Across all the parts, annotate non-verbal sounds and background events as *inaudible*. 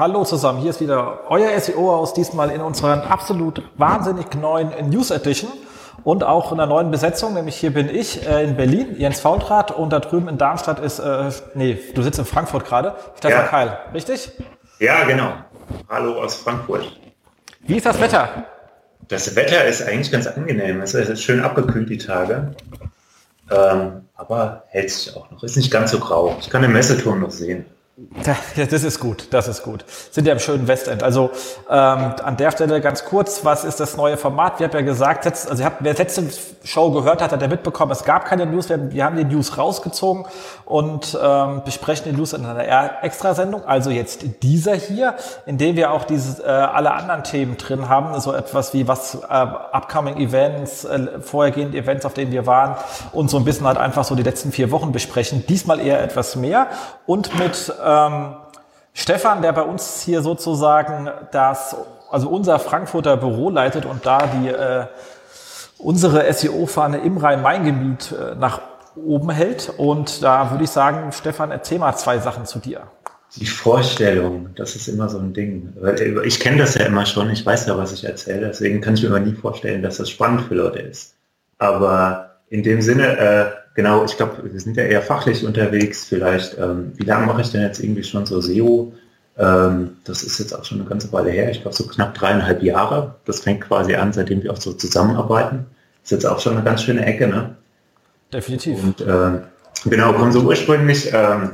Hallo zusammen, hier ist wieder euer SEO aus, diesmal in unserer absolut wahnsinnig neuen News Edition und auch in einer neuen Besetzung, nämlich hier bin ich äh, in Berlin, Jens Faultrat und da drüben in Darmstadt ist, äh, nee, du sitzt in Frankfurt gerade, Stefan ja. Keil, richtig? Ja, genau. Hallo aus Frankfurt. Wie ist das Wetter? Das Wetter ist eigentlich ganz angenehm. Es ist schön abgekühlt die Tage. Ähm, aber hält sich auch noch. Ist nicht ganz so grau. Ich kann den Messeturm noch sehen. Ja, das ist gut, das ist gut. Sind ja im schönen Westend. Also ähm, an der Stelle ganz kurz, was ist das neue Format? Wir haben ja gesagt, jetzt, also ihr habt, wer letzte Show gehört hat, hat er mitbekommen, es gab keine News, wir, wir haben die News rausgezogen und ähm, besprechen die News in einer Extrasendung. Also jetzt dieser hier, in dem wir auch diese äh, alle anderen Themen drin haben, so etwas wie was äh, upcoming Events, äh, vorhergehende Events, auf denen wir waren und so ein bisschen halt einfach so die letzten vier Wochen besprechen. Diesmal eher etwas mehr und mit ähm, Stefan, der bei uns hier sozusagen das, also unser Frankfurter Büro leitet und da die äh, unsere SEO-Fahne im Rhein-Main-Gebiet äh, nach oben hält. Und da würde ich sagen, Stefan, erzähl mal zwei Sachen zu dir. Die Vorstellung, das ist immer so ein Ding. Ich kenne das ja immer schon, ich weiß ja, was ich erzähle, deswegen kann ich mir immer nie vorstellen, dass das spannend für Leute ist. Aber in dem Sinne, äh, genau, ich glaube, wir sind ja eher fachlich unterwegs. Vielleicht, ähm, wie lange mache ich denn jetzt irgendwie schon so SEO? Ähm, das ist jetzt auch schon eine ganze Weile her. Ich glaube, so knapp dreieinhalb Jahre. Das fängt quasi an, seitdem wir auch so zusammenarbeiten. Ist jetzt auch schon eine ganz schöne Ecke, ne? Definitiv. Und äh, genau, kommen so ursprünglich, ähm,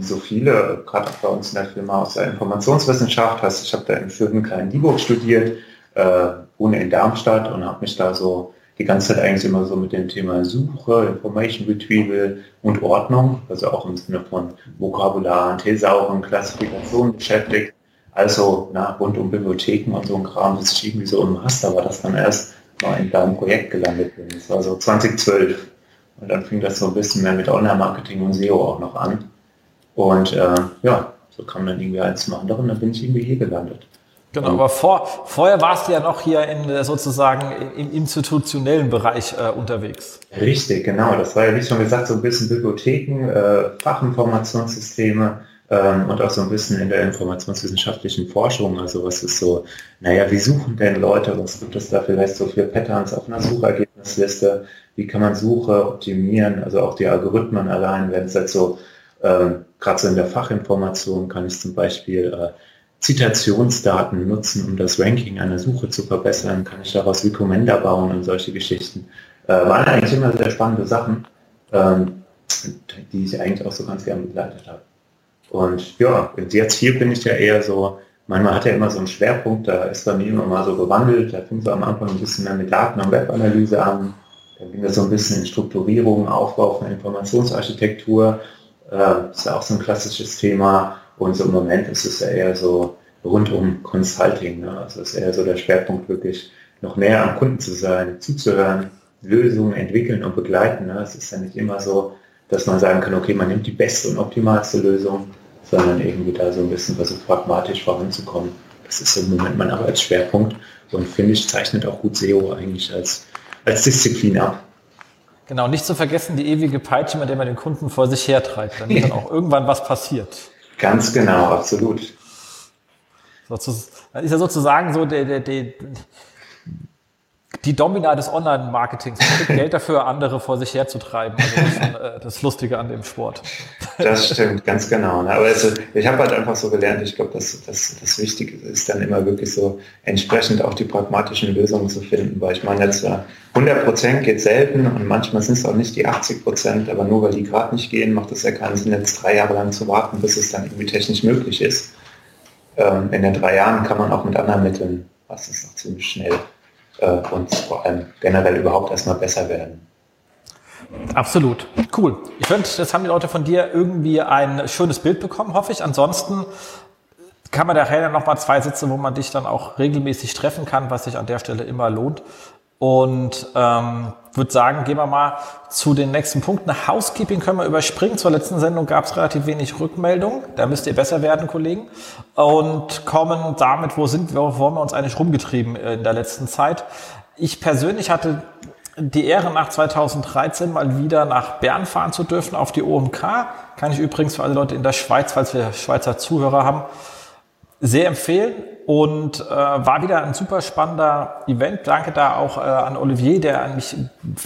so viele, gerade auch bei uns in der Firma aus der Informationswissenschaft, heißt, ich habe da in Fürden-Klein-Dieburg studiert, äh, wohne in Darmstadt und habe mich da so die ganze Zeit eigentlich immer so mit dem Thema Suche, Information Retrieval und Ordnung, also auch im Sinne von Vokabular, Thesauren, Klassifikation beschäftigt. Also na, rund um Bibliotheken und so ein Kram, das ist irgendwie so im Master, war das dann erst mal in deinem Projekt gelandet bin. Das war so 2012. Und dann fing das so ein bisschen mehr mit Online-Marketing und SEO auch noch an. Und äh, ja, so kam dann irgendwie eins zum anderen, dann bin ich irgendwie hier gelandet. Genau, aber vor, vorher warst du ja noch hier in äh, sozusagen im institutionellen Bereich äh, unterwegs. Richtig, genau. Das war ja, wie schon gesagt, so ein bisschen Bibliotheken, äh, Fachinformationssysteme ähm, und auch so ein bisschen in der informationswissenschaftlichen Forschung. Also was ist so, naja, wie suchen denn Leute, was gibt es da vielleicht so für Patterns auf einer Suchergebnisliste? Wie kann man Suche optimieren? Also auch die Algorithmen allein, wenn es jetzt so, ähm, gerade so in der Fachinformation kann ich zum Beispiel äh, Zitationsdaten nutzen, um das Ranking einer Suche zu verbessern? Kann ich daraus Recommender bauen und solche Geschichten? Äh, waren eigentlich immer sehr spannende Sachen, ähm, die ich eigentlich auch so ganz gerne begleitet habe. Und ja, jetzt hier bin ich ja eher so, manchmal hat ja immer so einen Schwerpunkt, da ist bei mir immer mal so gewandelt, da fing so am Anfang ein bisschen mehr mit Daten- und Webanalyse an, dann ging das so ein bisschen in Strukturierung, Aufbau von Informationsarchitektur, äh, ist ja auch so ein klassisches Thema, und so im Moment ist es ja eher so rund um Consulting. Ne? Also ist eher so der Schwerpunkt wirklich noch näher am Kunden zu sein, zuzuhören, Lösungen entwickeln und begleiten. Ne? Es ist ja nicht immer so, dass man sagen kann, okay, man nimmt die beste und optimalste Lösung, sondern irgendwie da so ein bisschen versucht, pragmatisch voranzukommen. Das ist im Moment mein Arbeitsschwerpunkt und finde ich, zeichnet auch gut SEO eigentlich als, als Disziplin ab. Genau, nicht zu vergessen die ewige Peitsche, mit der man den Kunden vor sich hertreibt, damit dann *laughs* auch irgendwann was passiert. Ganz genau, absolut. Das ist ja sozusagen so der, der, der, die Domina des Online-Marketings. Geld dafür, andere vor sich herzutreiben. Also das ist äh, das Lustige an dem Sport. Das stimmt, ganz genau. Ne? Aber also, ich habe halt einfach so gelernt, ich glaube, dass, dass das Wichtige ist dann immer wirklich so entsprechend auch die pragmatischen Lösungen zu finden. Weil ich meine, jetzt 100 Prozent geht selten und manchmal sind es auch nicht die 80 Prozent, aber nur weil die gerade nicht gehen, macht es ja keinen Sinn, jetzt drei Jahre lang zu warten, bis es dann irgendwie technisch möglich ist. Ähm, in den drei Jahren kann man auch mit anderen Mitteln, was ist noch ziemlich schnell äh, und vor allem generell überhaupt erstmal besser werden. Absolut. Cool. Ich finde, jetzt haben die Leute von dir irgendwie ein schönes Bild bekommen, hoffe ich. Ansonsten kann man nachher noch mal zwei Sätze, wo man dich dann auch regelmäßig treffen kann, was sich an der Stelle immer lohnt. Und ähm, würde sagen, gehen wir mal zu den nächsten Punkten. Housekeeping können wir überspringen. Zur letzten Sendung gab es relativ wenig Rückmeldungen. Da müsst ihr besser werden, Kollegen. Und kommen damit, wo sind wir, wo haben wir uns eigentlich rumgetrieben in der letzten Zeit. Ich persönlich hatte die Ehre, nach 2013 mal wieder nach Bern fahren zu dürfen auf die OMK. Kann ich übrigens für alle Leute in der Schweiz, falls wir Schweizer Zuhörer haben, sehr empfehlen und äh, war wieder ein super spannender Event. Danke da auch äh, an Olivier, der mich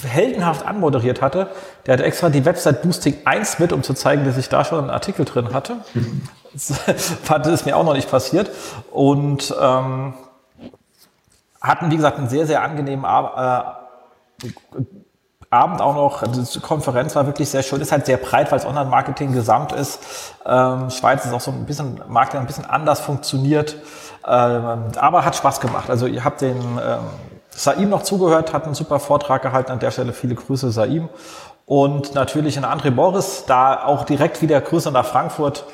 heldenhaft anmoderiert hatte. Der hatte extra die Website Boosting 1 mit, um zu zeigen, dass ich da schon einen Artikel drin hatte. das *laughs* ist mir auch noch nicht passiert. Und ähm, hatten, wie gesagt, einen sehr, sehr angenehmen Ab äh, Abend auch noch, die Konferenz war wirklich sehr schön, ist halt sehr breit, weil es Online-Marketing gesamt ist. Ähm, Schweiz ist auch so ein bisschen, Markt ein bisschen anders funktioniert, aber hat Spaß gemacht. Also ihr habt den ähm, Saim noch zugehört, hat einen super Vortrag gehalten, an der Stelle viele Grüße Saim. Und natürlich in André Morris, da auch direkt wieder Grüße nach Frankfurt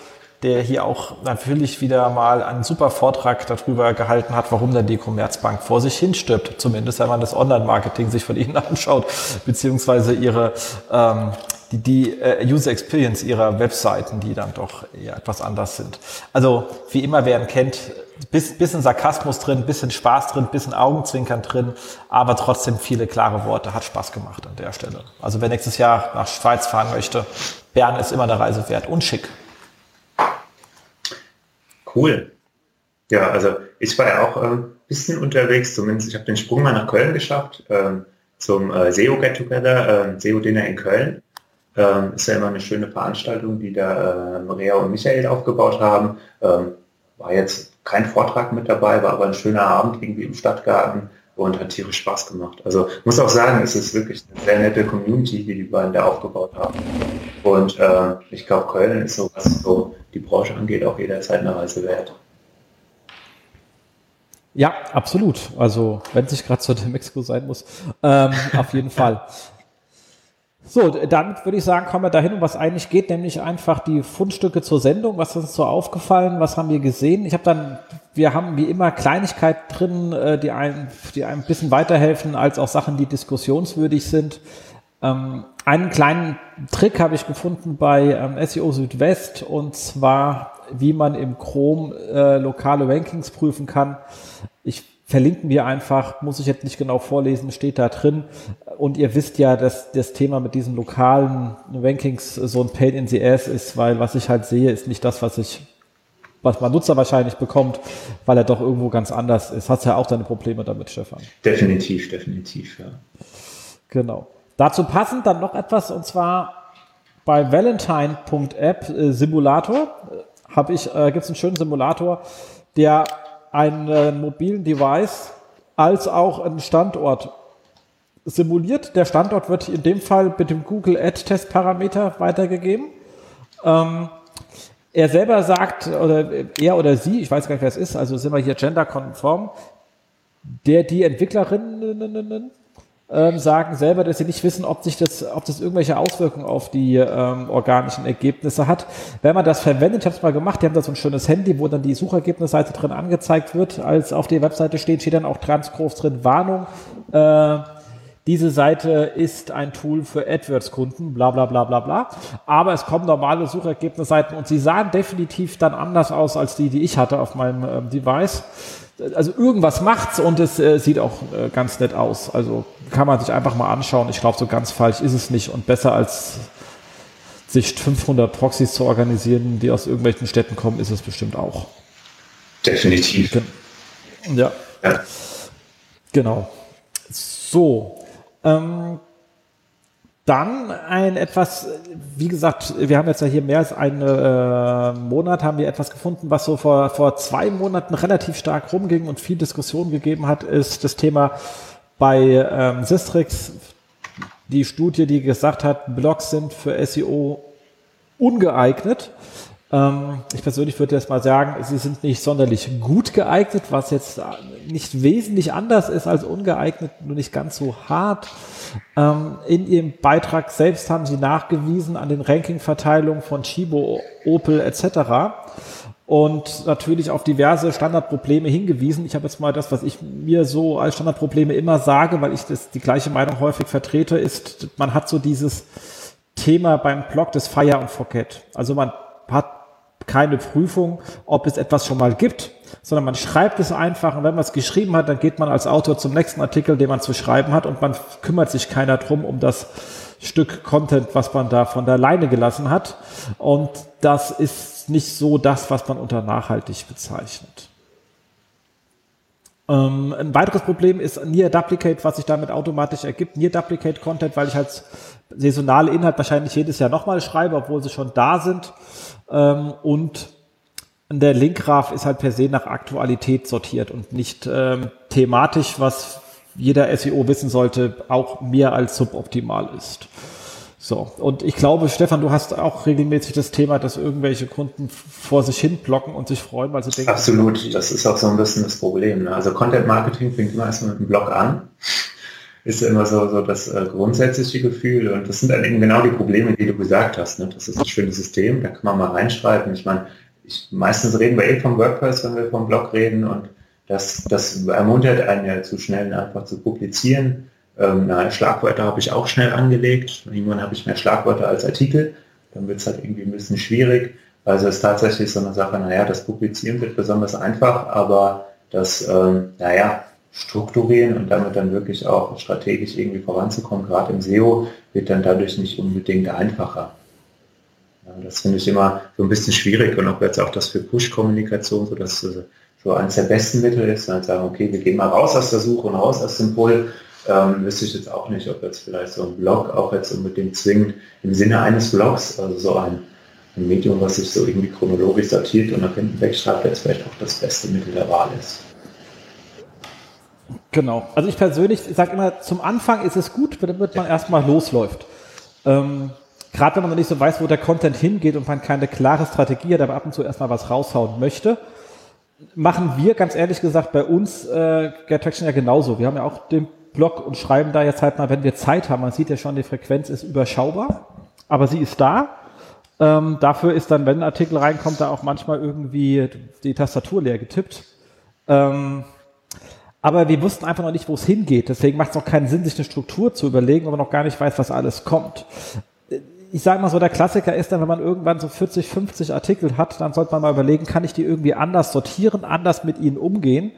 der hier auch natürlich wieder mal einen super Vortrag darüber gehalten hat, warum denn die Commerzbank vor sich hinstirbt. Zumindest wenn man das Online-Marketing sich von ihnen *laughs* anschaut, beziehungsweise ihre ähm, die, die äh, User Experience ihrer Webseiten, die dann doch eher etwas anders sind. Also wie immer, wer ihn kennt, bis, bisschen Sarkasmus drin, bisschen Spaß drin, bisschen Augenzwinkern drin, aber trotzdem viele klare Worte. Hat Spaß gemacht an der Stelle. Also wer nächstes Jahr nach Schweiz fahren möchte, Bern ist immer eine Reise wert und schick. Cool. Ja, also ich war ja auch ein äh, bisschen unterwegs, zumindest ich habe den Sprung mal nach Köln geschafft, ähm, zum äh, SEO Get Together, äh, SEO Dinner in Köln. Ähm, ist ja immer eine schöne Veranstaltung, die da äh, Maria und Michael aufgebaut haben. Ähm, war jetzt kein Vortrag mit dabei, war aber ein schöner Abend irgendwie im Stadtgarten und hat tierisch Spaß gemacht. Also muss auch sagen, es ist wirklich eine sehr nette Community, die die beiden da aufgebaut haben. Und äh, ich glaube, Köln ist so, was so die Branche angeht, auch jederzeit eine Reise wert. Ja, absolut. Also wenn es nicht gerade zu Mexiko sein muss, ähm, auf jeden Fall. *laughs* So, damit würde ich sagen, kommen wir dahin, um was eigentlich geht, nämlich einfach die Fundstücke zur Sendung. Was ist uns so aufgefallen? Was haben wir gesehen? Ich habe dann, wir haben wie immer Kleinigkeiten drin, äh, die einem, die einem ein bisschen weiterhelfen, als auch Sachen, die diskussionswürdig sind. Ähm, einen kleinen Trick habe ich gefunden bei ähm, SEO Südwest und zwar, wie man im Chrome äh, lokale Rankings prüfen kann. Ich verlinken wir einfach, muss ich jetzt nicht genau vorlesen, steht da drin. Und ihr wisst ja, dass das Thema mit diesen lokalen Rankings so ein Pain in the Ass ist, weil was ich halt sehe, ist nicht das, was ich was mein Nutzer wahrscheinlich bekommt, weil er doch irgendwo ganz anders ist. Hast ja auch deine Probleme damit, Stefan. Definitiv, definitiv, ja. Genau. Dazu passend dann noch etwas, und zwar bei Valentine.app äh, Simulator äh, habe ich, äh, gibt es einen schönen Simulator, der einen äh, mobilen Device als auch einen Standort simuliert. Der Standort wird in dem Fall mit dem Google Ad Test Parameter weitergegeben. Ähm, er selber sagt, oder er oder sie, ich weiß gar nicht, wer es ist, also sind wir hier genderkonform, der, die Entwicklerinnen ähm, sagen selber, dass sie nicht wissen, ob sich das, ob das irgendwelche Auswirkungen auf die ähm, organischen Ergebnisse hat. Wenn man das verwendet, ich habe es mal gemacht, die haben da so ein schönes Handy, wo dann die Suchergebnisseite drin angezeigt wird, als auf der Webseite steht, steht dann auch ganz groß drin Warnung. Äh, diese Seite ist ein Tool für AdWords-Kunden, bla bla bla bla bla. Aber es kommen normale Suchergebnisseiten und sie sahen definitiv dann anders aus als die, die ich hatte auf meinem ähm, Device also irgendwas macht's und es äh, sieht auch äh, ganz nett aus. Also kann man sich einfach mal anschauen. Ich glaube, so ganz falsch ist es nicht und besser als sich 500 Proxys zu organisieren, die aus irgendwelchen Städten kommen, ist es bestimmt auch. Definitiv. Ja. ja. Genau. So. Ähm, dann ein etwas, wie gesagt, wir haben jetzt ja hier mehr als einen äh, Monat, haben wir etwas gefunden, was so vor, vor zwei Monaten relativ stark rumging und viel Diskussion gegeben hat, ist das Thema bei ähm, Sistrix, die Studie, die gesagt hat, Blogs sind für SEO ungeeignet. Ähm, ich persönlich würde jetzt mal sagen, sie sind nicht sonderlich gut geeignet, was jetzt nicht wesentlich anders ist als ungeeignet, nur nicht ganz so hart. Ähm, in ihrem Beitrag selbst haben sie nachgewiesen an den Rankingverteilungen von Chibo, Opel etc. und natürlich auf diverse Standardprobleme hingewiesen. Ich habe jetzt mal das, was ich mir so als Standardprobleme immer sage, weil ich das die gleiche Meinung häufig vertrete, ist, man hat so dieses Thema beim Blog des Fire und Forget. Also man hat keine Prüfung, ob es etwas schon mal gibt, sondern man schreibt es einfach und wenn man es geschrieben hat, dann geht man als Autor zum nächsten Artikel, den man zu schreiben hat und man kümmert sich keiner drum um das Stück Content, was man da von der Leine gelassen hat. Und das ist nicht so das, was man unter nachhaltig bezeichnet. Ähm, ein weiteres Problem ist Near Duplicate, was sich damit automatisch ergibt. Near Duplicate Content, weil ich als saisonale Inhalt wahrscheinlich jedes Jahr nochmal schreibe, obwohl sie schon da sind. Ähm, und der Linkgraph ist halt per se nach Aktualität sortiert und nicht ähm, thematisch, was jeder SEO wissen sollte, auch mehr als suboptimal ist. So, und ich glaube, Stefan, du hast auch regelmäßig das Thema, dass irgendwelche Kunden vor sich hin blocken und sich freuen, weil sie denken. Absolut, das ist auch so ein bisschen das Problem. Ne? Also Content Marketing fängt immer erstmal mit einem Blog an. Ist immer so, so das äh, grundsätzliche Gefühl. Und das sind dann eben genau die Probleme, die du gesagt hast. Ne? Das ist ein schönes System, da kann man mal reinschreiben. Ich meine, ich, meistens reden wir eh vom WordPress, wenn wir vom Blog reden und das, das ermuntert einen ja zu schnell einfach zu publizieren. Ähm, na, Schlagwörter habe ich auch schnell angelegt. Irgendwann habe ich mehr Schlagwörter als Artikel. Dann wird es halt irgendwie ein bisschen schwierig. Also es ist tatsächlich so eine Sache, naja, das Publizieren wird besonders einfach, aber das, ähm, naja, strukturieren und damit dann wirklich auch strategisch irgendwie voranzukommen, gerade im SEO, wird dann dadurch nicht unbedingt einfacher. Ja, das finde ich immer so ein bisschen schwierig und ob jetzt auch das für Push-Kommunikation, so dass so eines der besten Mittel ist, dann sagen, okay, wir gehen mal raus aus der Suche und raus aus dem Pull, ähm, wüsste ich jetzt auch nicht, ob jetzt vielleicht so ein Blog auch jetzt unbedingt zwingend im Sinne eines Blogs, also so ein, ein Medium, was sich so irgendwie chronologisch sortiert und nach hinten wegschreibt, jetzt vielleicht auch das beste Mittel der Wahl ist. Genau. Also ich persönlich sage immer, zum Anfang ist es gut, damit man erstmal losläuft. Ähm, Gerade wenn man noch nicht so weiß, wo der Content hingeht und man keine klare Strategie hat, aber ab und zu erstmal was raushauen möchte, machen wir ganz ehrlich gesagt bei uns äh, Get Traction ja genauso. Wir haben ja auch den Blog und schreiben da jetzt halt mal, wenn wir Zeit haben. Man sieht ja schon, die Frequenz ist überschaubar, aber sie ist da. Ähm, dafür ist dann, wenn ein Artikel reinkommt, da auch manchmal irgendwie die Tastatur leer getippt. Ähm, aber wir wussten einfach noch nicht, wo es hingeht. Deswegen macht es auch keinen Sinn, sich eine Struktur zu überlegen, wenn man noch gar nicht weiß, was alles kommt ich sage mal so, der Klassiker ist dann, wenn man irgendwann so 40, 50 Artikel hat, dann sollte man mal überlegen, kann ich die irgendwie anders sortieren, anders mit ihnen umgehen.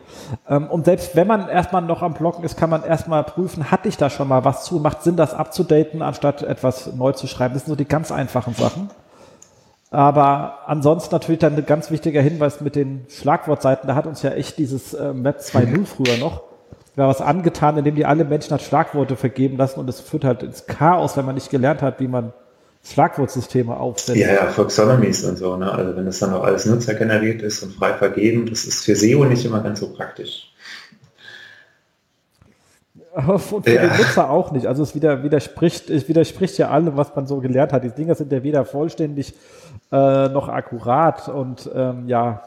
Ähm, und selbst wenn man erstmal noch am Blocken ist, kann man erstmal prüfen, hatte ich da schon mal was zu, macht Sinn, das abzudaten, anstatt etwas neu zu schreiben. Das sind so die ganz einfachen Sachen. Aber ansonsten natürlich dann ein ganz wichtiger Hinweis mit den Schlagwortseiten. Da hat uns ja echt dieses ähm, Web 2.0 früher noch war was angetan, indem die alle Menschen als Schlagworte vergeben lassen und es führt halt ins Chaos, wenn man nicht gelernt hat, wie man Schlagwortsysteme aufsetzen. Ja, ja, Folksonomies und so. Ne? Also wenn das dann auch alles nutzergeneriert ist und frei vergeben, das ist für SEO nicht immer ganz so praktisch. *laughs* Und für ja. den Nutzer auch nicht. Also es widerspricht, es widerspricht ja allem, was man so gelernt hat. Die Dinger sind ja weder vollständig äh, noch akkurat und ähm, ja,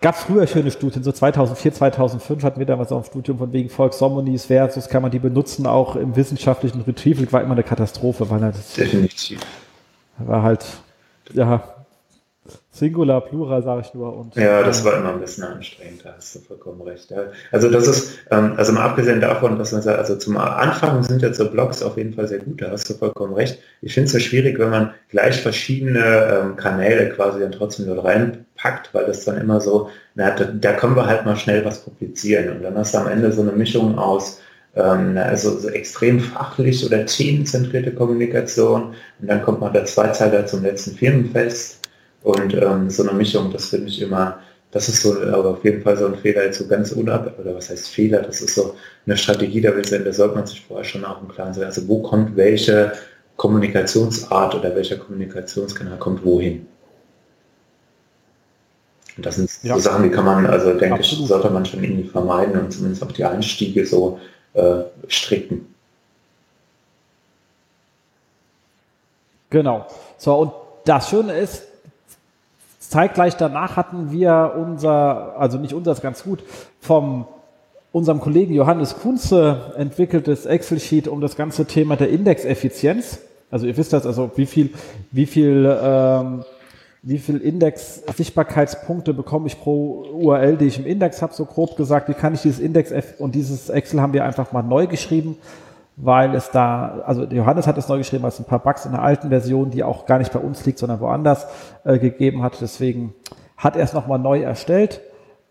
Gab früher schöne Studien, so 2004, 2005 hatten wir damals auch ein Studium von wegen Volksharmonies versus kann man die benutzen, auch im wissenschaftlichen Retrieval, war immer eine Katastrophe, weil das Definitiv. war halt, ja, Singular, Plural, sage ich nur. Und, ja, das war immer ein bisschen anstrengend, da hast du vollkommen recht. Ja. Also das ist, ähm, also mal abgesehen davon, dass man sagt, also zum Anfang sind jetzt so Blogs auf jeden Fall sehr gut, da hast du vollkommen recht. Ich finde es so schwierig, wenn man gleich verschiedene ähm, Kanäle quasi dann trotzdem dort reinpackt, weil das dann immer so, na, da, da können wir halt mal schnell was publizieren und dann hast du am Ende so eine Mischung aus ähm, also so extrem fachlich oder themenzentrierte Kommunikation und dann kommt noch der Zweizeiler zum letzten Firmenfest und ähm, so eine Mischung, das finde ich immer, das ist so aber auf jeden Fall so ein Fehler, jetzt so ganz unab, oder was heißt Fehler, das ist so eine Strategie, da, da sollte man sich vorher schon auch im Klaren sein, also wo kommt welche Kommunikationsart oder welcher Kommunikationskanal kommt wohin. Und das sind ja. so Sachen, die kann man, also denke Absolut. ich, sollte man schon irgendwie vermeiden und zumindest auch die Einstiege so äh, stricken. Genau. So, und das Schöne ist, Zeitgleich danach hatten wir unser, also nicht unser, ganz gut, vom unserem Kollegen Johannes Kunze entwickeltes Excel-Sheet um das ganze Thema der Indexeffizienz. Also ihr wisst das, also wie viel, wie viel, ähm, wie viel Index-Sichtbarkeitspunkte bekomme ich pro URL, die ich im Index habe, so grob gesagt, wie kann ich dieses Index und dieses Excel haben wir einfach mal neu geschrieben, weil es da, also Johannes hat es neu geschrieben, weil es ein paar Bugs in der alten Version, die auch gar nicht bei uns liegt, sondern woanders äh, gegeben hat. Deswegen hat er es nochmal neu erstellt.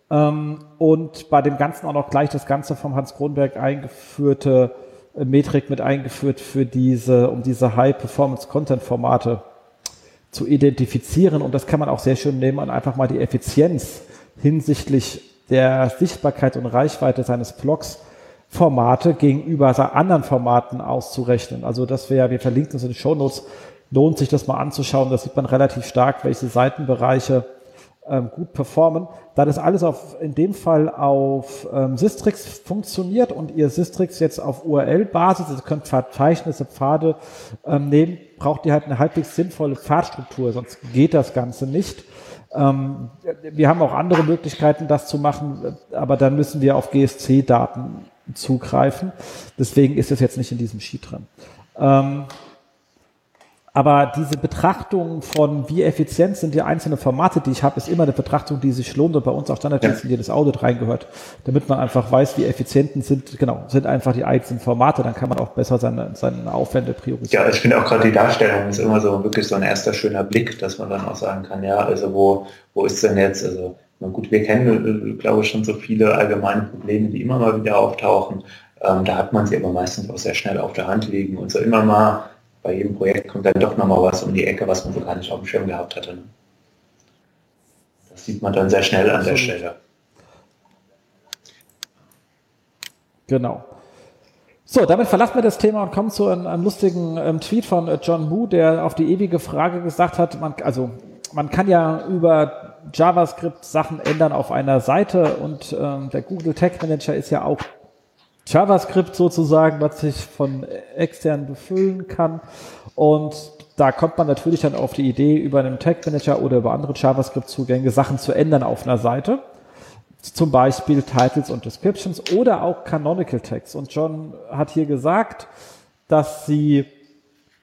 Ähm, und bei dem Ganzen auch noch gleich das Ganze vom Hans Kronberg eingeführte äh, Metrik mit eingeführt für diese, um diese High-Performance-Content-Formate zu identifizieren. Und das kann man auch sehr schön nehmen und einfach mal die Effizienz hinsichtlich der Sichtbarkeit und Reichweite seines Blogs Formate gegenüber anderen Formaten auszurechnen. Also das wäre, wir verlinken es in den Show Notes, lohnt sich das mal anzuschauen. Da sieht man relativ stark, welche Seitenbereiche ähm, gut performen. Da das alles auf, in dem Fall auf ähm, Sistrix funktioniert und ihr Sistrix jetzt auf URL-Basis, also könnt Verzeichnisse, Pfade ähm, nehmen, braucht ihr halt eine halbwegs sinnvolle Pfadstruktur, sonst geht das Ganze nicht. Ähm, wir haben auch andere Möglichkeiten, das zu machen, aber dann müssen wir auf GSC-Daten zugreifen. Deswegen ist es jetzt nicht in diesem Sheet drin. Ähm, aber diese Betrachtung von, wie effizient sind die einzelnen Formate, die ich habe, ist immer eine Betrachtung, die sich lohnt und bei uns auch standardmäßig in jedes Audit reingehört, damit man einfach weiß, wie effizient sind, genau, sind einfach die einzelnen Formate, dann kann man auch besser seine, seine Aufwände priorisieren. Ja, ich finde auch gerade die Darstellung ist immer so wirklich so ein erster schöner Blick, dass man dann auch sagen kann, ja, also wo, wo ist denn jetzt, also na gut, wir kennen, äh, glaube ich, schon so viele allgemeine Probleme, die immer mal wieder auftauchen. Ähm, da hat man sie aber meistens auch sehr schnell auf der Hand liegen und so immer mal bei jedem Projekt kommt dann doch nochmal was um die Ecke, was man so gar nicht auf dem Schirm gehabt hatte. Ne? Das sieht man dann sehr schnell an der Stelle. Genau. So, damit verlassen wir das Thema und kommen zu einem, einem lustigen ähm, Tweet von äh, John Moo, der auf die ewige Frage gesagt hat, man, also man kann ja über JavaScript Sachen ändern auf einer Seite und ähm, der Google Tag Manager ist ja auch JavaScript sozusagen, was sich von extern befüllen kann. Und da kommt man natürlich dann auf die Idee, über einen Tag Manager oder über andere JavaScript-Zugänge Sachen zu ändern auf einer Seite. Zum Beispiel Titles und Descriptions oder auch Canonical Tags. Und John hat hier gesagt, dass sie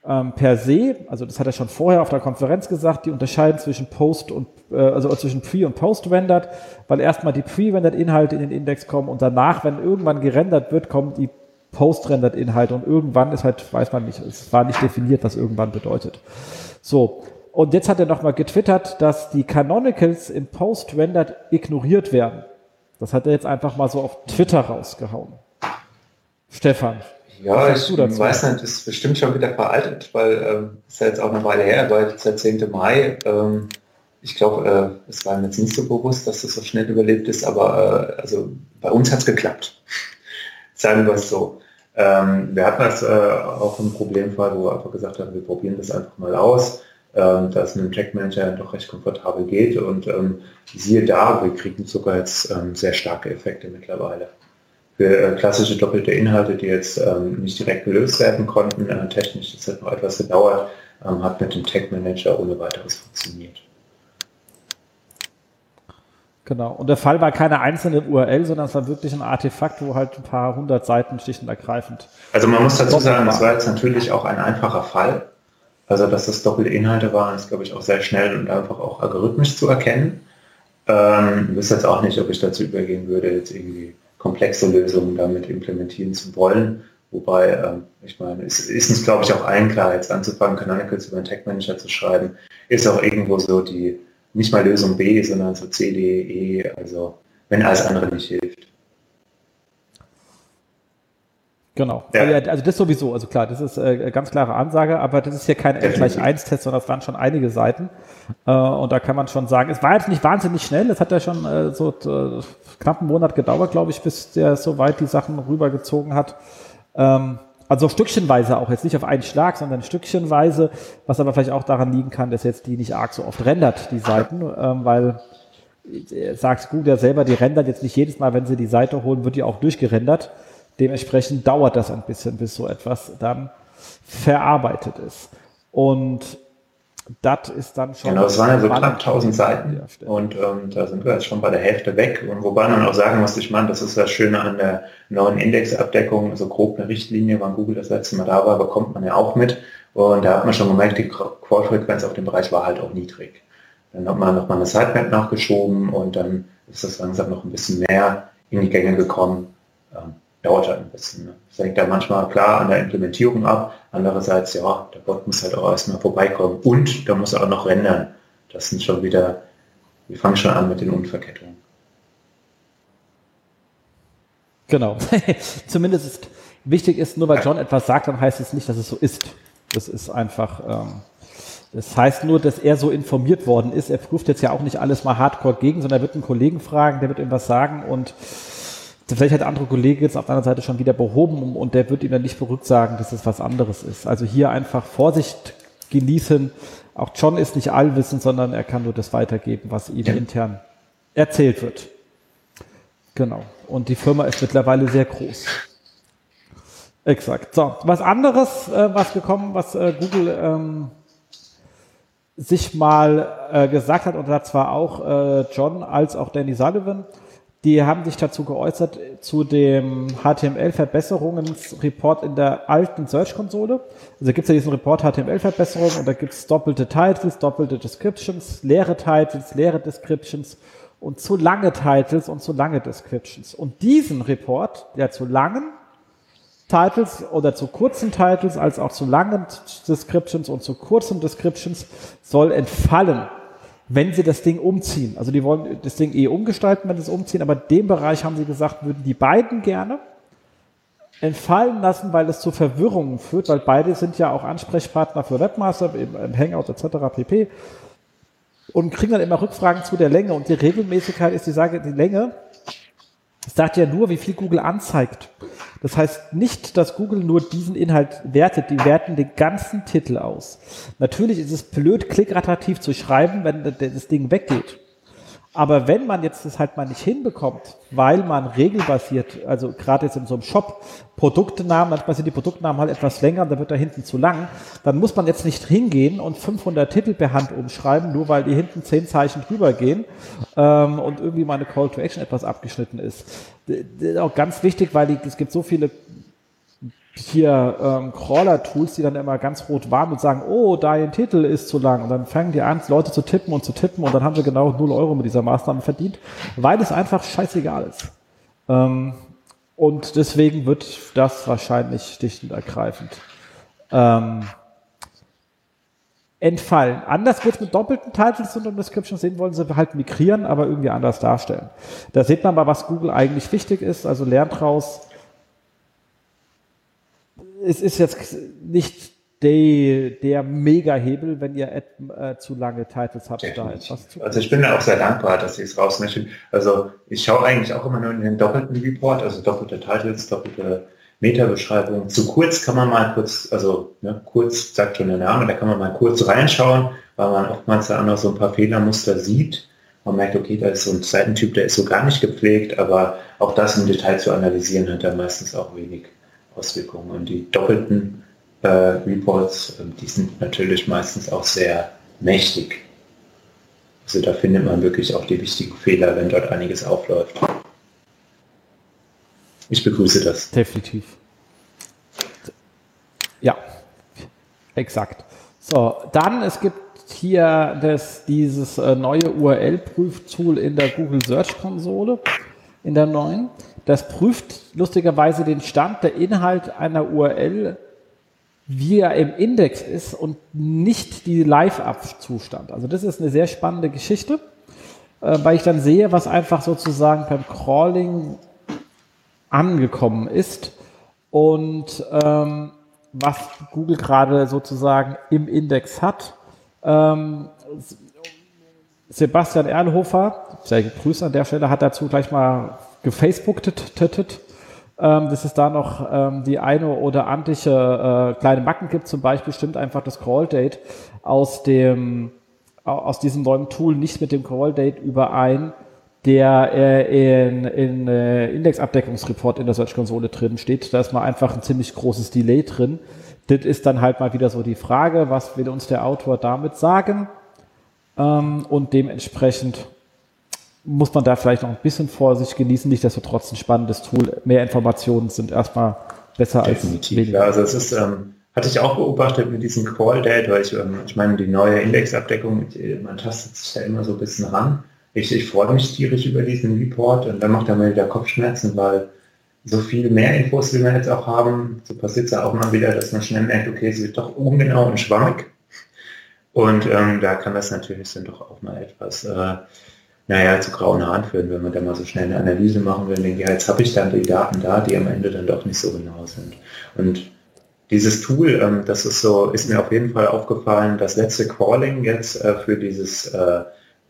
ähm, per se, also das hat er schon vorher auf der Konferenz gesagt, die unterscheiden zwischen Post und äh, also zwischen Pre- und Post-Rendered, weil erstmal die Pre-Rendered-Inhalte in den Index kommen und danach, wenn irgendwann gerendert wird, kommen die Post-Rendered-Inhalte und irgendwann ist halt, weiß man nicht, es war nicht definiert, was irgendwann bedeutet. So. Und jetzt hat er nochmal getwittert, dass die Canonicals im Post-Rendered ignoriert werden. Das hat er jetzt einfach mal so auf Twitter rausgehauen. Stefan, ja, ich weiß nicht, ist bestimmt schon wieder veraltet, weil ähm, ist ja jetzt auch eine Weile her, weil jetzt der 10. Mai. Ähm, ich glaube, äh, es war mir jetzt nicht so bewusst, dass das so schnell überlebt ist, aber äh, also bei uns hat es geklappt. *laughs* Sagen wir es so. Ähm, wir hatten das äh, auch im Problemfall, wo wir einfach gesagt haben, wir probieren das einfach mal aus, ähm, dass es mit dem Tech Manager doch recht komfortabel geht und ähm, siehe da, wir kriegen sogar jetzt ähm, sehr starke Effekte mittlerweile für äh, klassische doppelte Inhalte, die jetzt ähm, nicht direkt gelöst werden konnten, äh, technisch, das hat noch etwas gedauert, ähm, hat mit dem Tag Manager ohne weiteres funktioniert. Genau. Und der Fall war keine einzelne URL, sondern es war wirklich ein Artefakt, wo halt ein paar hundert Seiten schlicht und ergreifend. Also man muss dazu sagen, das war jetzt natürlich auch ein einfacher Fall. Also dass das doppelte Inhalte waren, ist glaube ich auch sehr schnell und einfach auch algorithmisch zu erkennen. Ähm, ich wüsste jetzt auch nicht, ob ich dazu übergehen würde, jetzt irgendwie komplexe Lösungen damit implementieren zu wollen. Wobei, ähm, ich meine, es ist uns, glaube ich, auch allen klar, jetzt anzufangen, Canonicals über einen Tech Manager zu schreiben, ist auch irgendwo so die, nicht mal Lösung B, sondern so C, D, E, also wenn alles andere nicht hilft. Genau. Ja. Also das sowieso, also klar, das ist äh, ganz klare Ansage, aber das ist hier kein N gleich 1 Test, sondern es waren schon einige Seiten. Äh, und da kann man schon sagen, es war jetzt nicht wahnsinnig schnell, es hat ja schon äh, so äh, knapp einen Monat gedauert, glaube ich, bis der so weit die Sachen rübergezogen hat. Ähm, also stückchenweise auch, jetzt nicht auf einen Schlag, sondern stückchenweise, was aber vielleicht auch daran liegen kann, dass jetzt die nicht arg so oft rendert, die Seiten, ähm, weil äh, sagt Google ja selber, die rendert jetzt nicht jedes Mal, wenn sie die Seite holen, wird die auch durchgerendert. Dementsprechend dauert das ein bisschen, bis so etwas dann verarbeitet ist. Und das ist dann schon. Genau, das waren ja so knapp 1000 Seiten. Und ähm, da sind wir jetzt schon bei der Hälfte weg. Und wobei man auch sagen muss, ich meine, das ist das Schöne an der neuen Indexabdeckung, so also grob eine Richtlinie, wann Google das letzte Mal da war, bekommt man ja auch mit. Und da hat man schon gemerkt, die Quellfrequenz auf dem Bereich war halt auch niedrig. Dann hat man nochmal eine Sitemap nachgeschoben und dann ist das langsam noch ein bisschen mehr in die Gänge gekommen. Ähm, dauert halt ein bisschen. Ne? Das hängt da manchmal klar an der Implementierung ab. Andererseits, ja, der Bot muss halt auch erstmal vorbeikommen und da muss er auch noch rendern. Das sind schon wieder, wir fangen schon an mit den Unverkettungen. Genau. *laughs* Zumindest ist wichtig ist, nur weil John etwas sagt, dann heißt es nicht, dass es so ist. Das ist einfach, ähm, das heißt nur, dass er so informiert worden ist. Er prüft jetzt ja auch nicht alles mal hardcore gegen, sondern er wird einen Kollegen fragen, der wird ihm was sagen und vielleicht hat der andere Kollege jetzt auf der anderen Seite schon wieder behoben und der wird ihm dann nicht verrückt sagen, dass es was anderes ist. Also hier einfach Vorsicht genießen. Auch John ist nicht allwissend, sondern er kann nur das weitergeben, was ihm ja. intern erzählt wird. Genau. Und die Firma ist mittlerweile sehr groß. Exakt. So, was anderes, äh, was gekommen, was äh, Google ähm, sich mal äh, gesagt hat, und da zwar auch äh, John als auch Danny Sullivan, die haben sich dazu geäußert zu dem HTML-Verbesserungsreport in der alten Search-Konsole. Also gibt es ja diesen Report HTML-Verbesserung und da gibt es doppelte Titles, doppelte Descriptions, leere Titles, leere Descriptions und zu lange Titles und zu lange Descriptions. Und diesen Report, der zu langen Titles oder zu kurzen Titles als auch zu langen Descriptions und zu kurzen Descriptions soll entfallen wenn sie das Ding umziehen. Also die wollen das Ding eh umgestalten, wenn sie es umziehen, aber den Bereich haben sie gesagt, würden die beiden gerne entfallen lassen, weil es zu Verwirrungen führt, weil beide sind ja auch Ansprechpartner für Webmaster im Hangout etc. pp. Und kriegen dann immer Rückfragen zu der Länge und die Regelmäßigkeit ist die Sage, die Länge sagt ja nur, wie viel Google anzeigt. Das heißt nicht, dass Google nur diesen Inhalt wertet, die werten den ganzen Titel aus. Natürlich ist es blöd, klickrattativ zu schreiben, wenn das Ding weggeht. Aber wenn man jetzt das halt mal nicht hinbekommt, weil man regelbasiert, also gerade jetzt in so einem Shop, Produktnamen, manchmal sind die Produktnamen halt etwas länger und da wird da hinten zu lang, dann muss man jetzt nicht hingehen und 500 Titel per Hand umschreiben, nur weil die hinten 10 Zeichen drüber gehen ähm, und irgendwie meine Call to Action etwas abgeschnitten ist. Das ist auch ganz wichtig, weil die, es gibt so viele hier ähm, Crawler-Tools, die dann immer ganz rot warnen und sagen, oh, dein Titel ist zu lang. Und dann fangen die an, Leute zu tippen und zu tippen und dann haben sie genau 0 Euro mit dieser Maßnahme verdient, weil es einfach scheißegal ist. Ähm, und deswegen wird das wahrscheinlich sticht und ergreifend ähm, entfallen. Anders wird es mit doppelten Titles und Descriptions sehen, wollen sie halt migrieren, aber irgendwie anders darstellen. Da sieht man mal, was Google eigentlich wichtig ist, also lernt raus, es ist jetzt nicht der, der Mega-Hebel, wenn ihr äh, zu lange Titles habt, da etwas zu Also ich bin da auch sehr dankbar, dass sie es rausmischen. Also ich schaue eigentlich auch immer nur in den doppelten Report, also doppelte Titles, doppelte Meta-Beschreibung. Zu kurz kann man mal kurz, also ne, kurz sagt schon der Name, da kann man mal kurz reinschauen, weil man oftmals da auch noch so ein paar Fehlermuster sieht. Man merkt, okay, da ist so ein Seitentyp, der ist so gar nicht gepflegt, aber auch das im Detail zu analysieren hat da meistens auch wenig Auswirkungen. Und die doppelten äh, Reports, äh, die sind natürlich meistens auch sehr mächtig. Also da findet man wirklich auch die wichtigen Fehler, wenn dort einiges aufläuft. Ich begrüße das. Definitiv. Ja, exakt. So, dann, es gibt hier das, dieses äh, neue URL-Prüftool in der Google Search Konsole, in der neuen. Das prüft lustigerweise den Stand der Inhalt einer URL, wie er im Index ist und nicht die Live-Up-Zustand. Also das ist eine sehr spannende Geschichte, äh, weil ich dann sehe, was einfach sozusagen beim Crawling angekommen ist und ähm, was Google gerade sozusagen im Index hat. Ähm, Sebastian Erlhofer, sehr gegrüßt an der Stelle, hat dazu gleich mal gefacebooktet, ähm, dass es da noch ähm, die eine oder andere äh, kleine Macken gibt. Zum Beispiel stimmt einfach das Call-Date aus dem aus diesem neuen Tool nicht mit dem Call-Date überein, der äh, in, in äh, Indexabdeckungsreport in der Search-Konsole drin steht. Da ist mal einfach ein ziemlich großes Delay drin. Das ist dann halt mal wieder so die Frage, was will uns der Autor damit sagen? Ähm, und dementsprechend muss man da vielleicht noch ein bisschen Vorsicht genießen. Nicht, dass wir trotzdem ein spannendes Tool. Mehr Informationen sind erstmal besser Definitiv. als weniger. Ja, also es ist, ähm, hatte ich auch beobachtet mit diesem Call Date, weil ich, ähm, ich meine, die neue Indexabdeckung, man tastet sich da immer so ein bisschen ran. Ich, ich freue mich tierisch über diesen Report und dann macht er mir wieder Kopfschmerzen, weil so viel mehr Infos, wie wir jetzt auch haben, so passiert es ja auch mal wieder, dass man schnell merkt, okay, es wird doch ungenau und schwammig. Und ähm, da kann das natürlich dann doch auch mal etwas, äh, naja, zu grauen Haaren führen, wenn man da mal so schnell eine Analyse machen will, denke, ja, jetzt habe ich dann die Daten da, die am Ende dann doch nicht so genau sind. Und dieses Tool, ähm, das ist so, ist mir auf jeden Fall aufgefallen, das letzte Crawling jetzt äh, für dieses äh,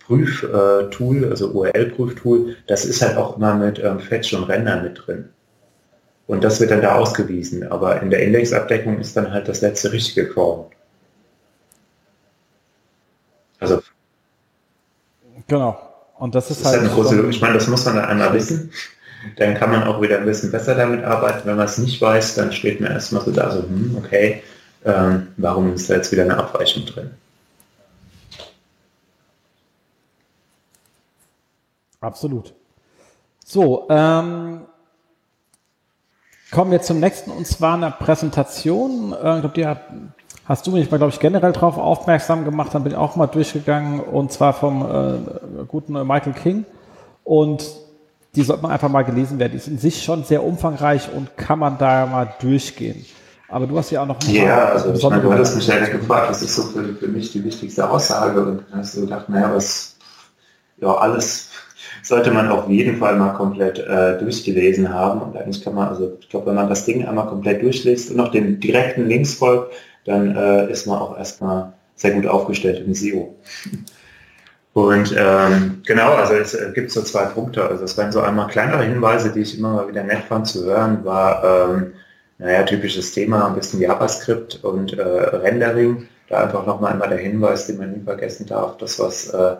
Prüftool, äh, also URL-Prüftool, das ist halt auch immer mit ähm, Fetch und Render mit drin. Und das wird dann da ausgewiesen. Aber in der Indexabdeckung ist dann halt das letzte richtige Crawl. Also. Genau. Und das ist, das. Ist halt eine große, ich meine, das muss man dann einmal wissen. Dann kann man auch wieder ein bisschen besser damit arbeiten. Wenn man es nicht weiß, dann steht man erstmal so da, so, hm, okay, ähm, warum ist da jetzt wieder eine Abweichung drin? Absolut. So, ähm, kommen wir zum nächsten und zwar einer Präsentation. Äh, ich glaube, die hat, hast du mich mal, glaube ich, generell darauf aufmerksam gemacht. Dann bin ich auch mal durchgegangen und zwar vom äh, guten Michael King. Und die sollte man einfach mal gelesen werden. Die ist in sich schon sehr umfangreich und kann man da mal durchgehen. Aber du hast ja auch noch Ja, also ich meine, du hattest mich ja gefragt, was ist so für, für mich die wichtigste Aussage und dann hast du gedacht, naja, was, ja, alles sollte man auf jeden Fall mal komplett äh, durchgelesen haben. Und eigentlich kann man, also ich glaube, wenn man das Ding einmal komplett durchliest und noch den direkten Links folgt, dann äh, ist man auch erstmal sehr gut aufgestellt im SEO. Und ähm, genau, also es äh, gibt so zwei Punkte. Also es waren so einmal kleinere Hinweise, die ich immer mal wieder nett fand zu hören, war, ähm, naja, typisches Thema, ein bisschen JavaScript und äh, Rendering. Da einfach nochmal einmal der Hinweis, den man nie vergessen darf, das, was äh,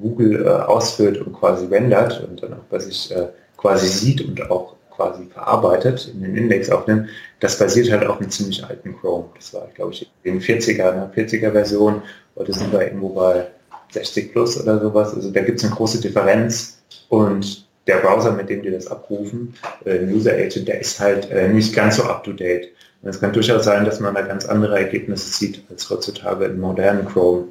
Google äh, ausführt und quasi rendert und dann auch bei sich äh, quasi sieht und auch quasi verarbeitet, in den Index aufnimmt, das basiert halt auf einem ziemlich alten Chrome. Das war, glaube ich, in 40er, ne, 40er Version. Heute sind wir irgendwo bei 60 plus oder sowas. Also da gibt es eine große Differenz und der Browser, mit dem die das abrufen, äh, User Agent, der ist halt äh, nicht ganz so up to date. Und es kann durchaus sein, dass man da ganz andere Ergebnisse sieht als heutzutage in modernen Chrome.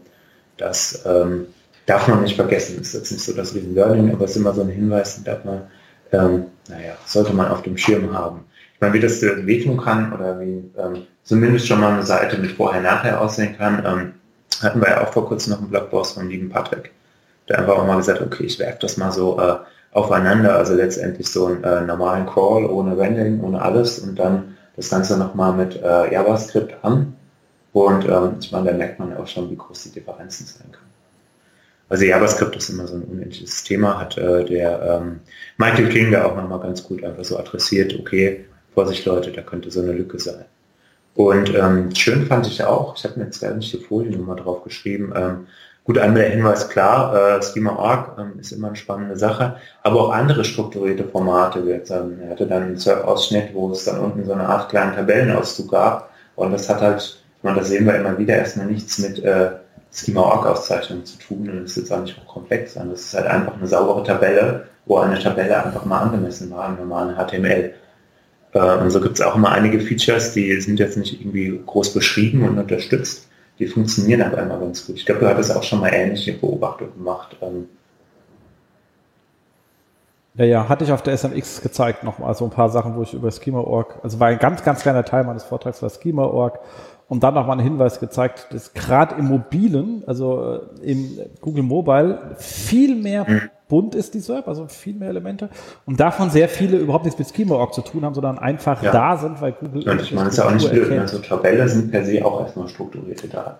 Das ähm, darf man nicht vergessen. Das ist jetzt nicht so das Learning, aber es ist immer so ein Hinweis, darf man, ähm, naja, sollte man auf dem Schirm haben. Ich meine, wie das wehtun kann oder wie ähm, zumindest schon mal eine Seite mit vorher-nachher aussehen kann, ähm, hatten wir ja auch vor kurzem noch einen Blogpost von lieben Patrick, der einfach auch mal gesagt okay, ich werfe das mal so äh, aufeinander, also letztendlich so einen äh, normalen Crawl ohne Rendering, ohne alles und dann das Ganze nochmal mit äh, JavaScript an. Und ähm, ich meine, da merkt man auch schon, wie groß die Differenzen sein können. Also JavaScript ist immer so ein unendliches Thema, hat äh, der ähm, Michael King da auch nochmal ganz gut einfach so adressiert, okay, Vorsicht Leute, da könnte so eine Lücke sein. Und ähm, schön fand ich auch, ich habe mir jetzt gar nicht die Foliennummer drauf geschrieben, ähm, gut, einmal der Hinweis, klar, äh, Schema.org ähm, ist immer eine spannende Sache, aber auch andere strukturierte Formate, wie jetzt, ähm, er hatte dann einen Ausschnitt, wo es dann unten so eine Art kleinen Tabellenauszug gab und das hat halt, ich meine, das sehen wir immer wieder, erstmal nichts mit äh, Schema-Org-Auszeichnung zu tun und das ist auch nicht hochkomplex, sondern das ist halt einfach eine saubere Tabelle, wo eine Tabelle einfach mal angemessen war im normalen HTML. Äh, und so gibt es auch immer einige Features, die sind jetzt nicht irgendwie groß beschrieben und unterstützt. Die funktionieren aber immer ganz gut. Ich glaube, du hattest auch schon mal ähnliche Beobachtungen gemacht. Ähm. ja, ja, hatte ich auf der SMX gezeigt nochmal so ein paar Sachen, wo ich über Schema.org, also war ein ganz, ganz kleiner Teil meines Vortrags war Schema.org und dann nochmal einen Hinweis gezeigt, dass gerade im Mobilen, also äh, im Google Mobile, viel mehr bunt ist, die SERP, also viel mehr Elemente. Und davon sehr viele überhaupt nichts mit Schema.org zu tun haben, sondern einfach ja. da sind, weil Google. Ja, ich meine, es ist ja auch nicht blöd. Also Tabelle sind per se auch erstmal strukturierte Daten.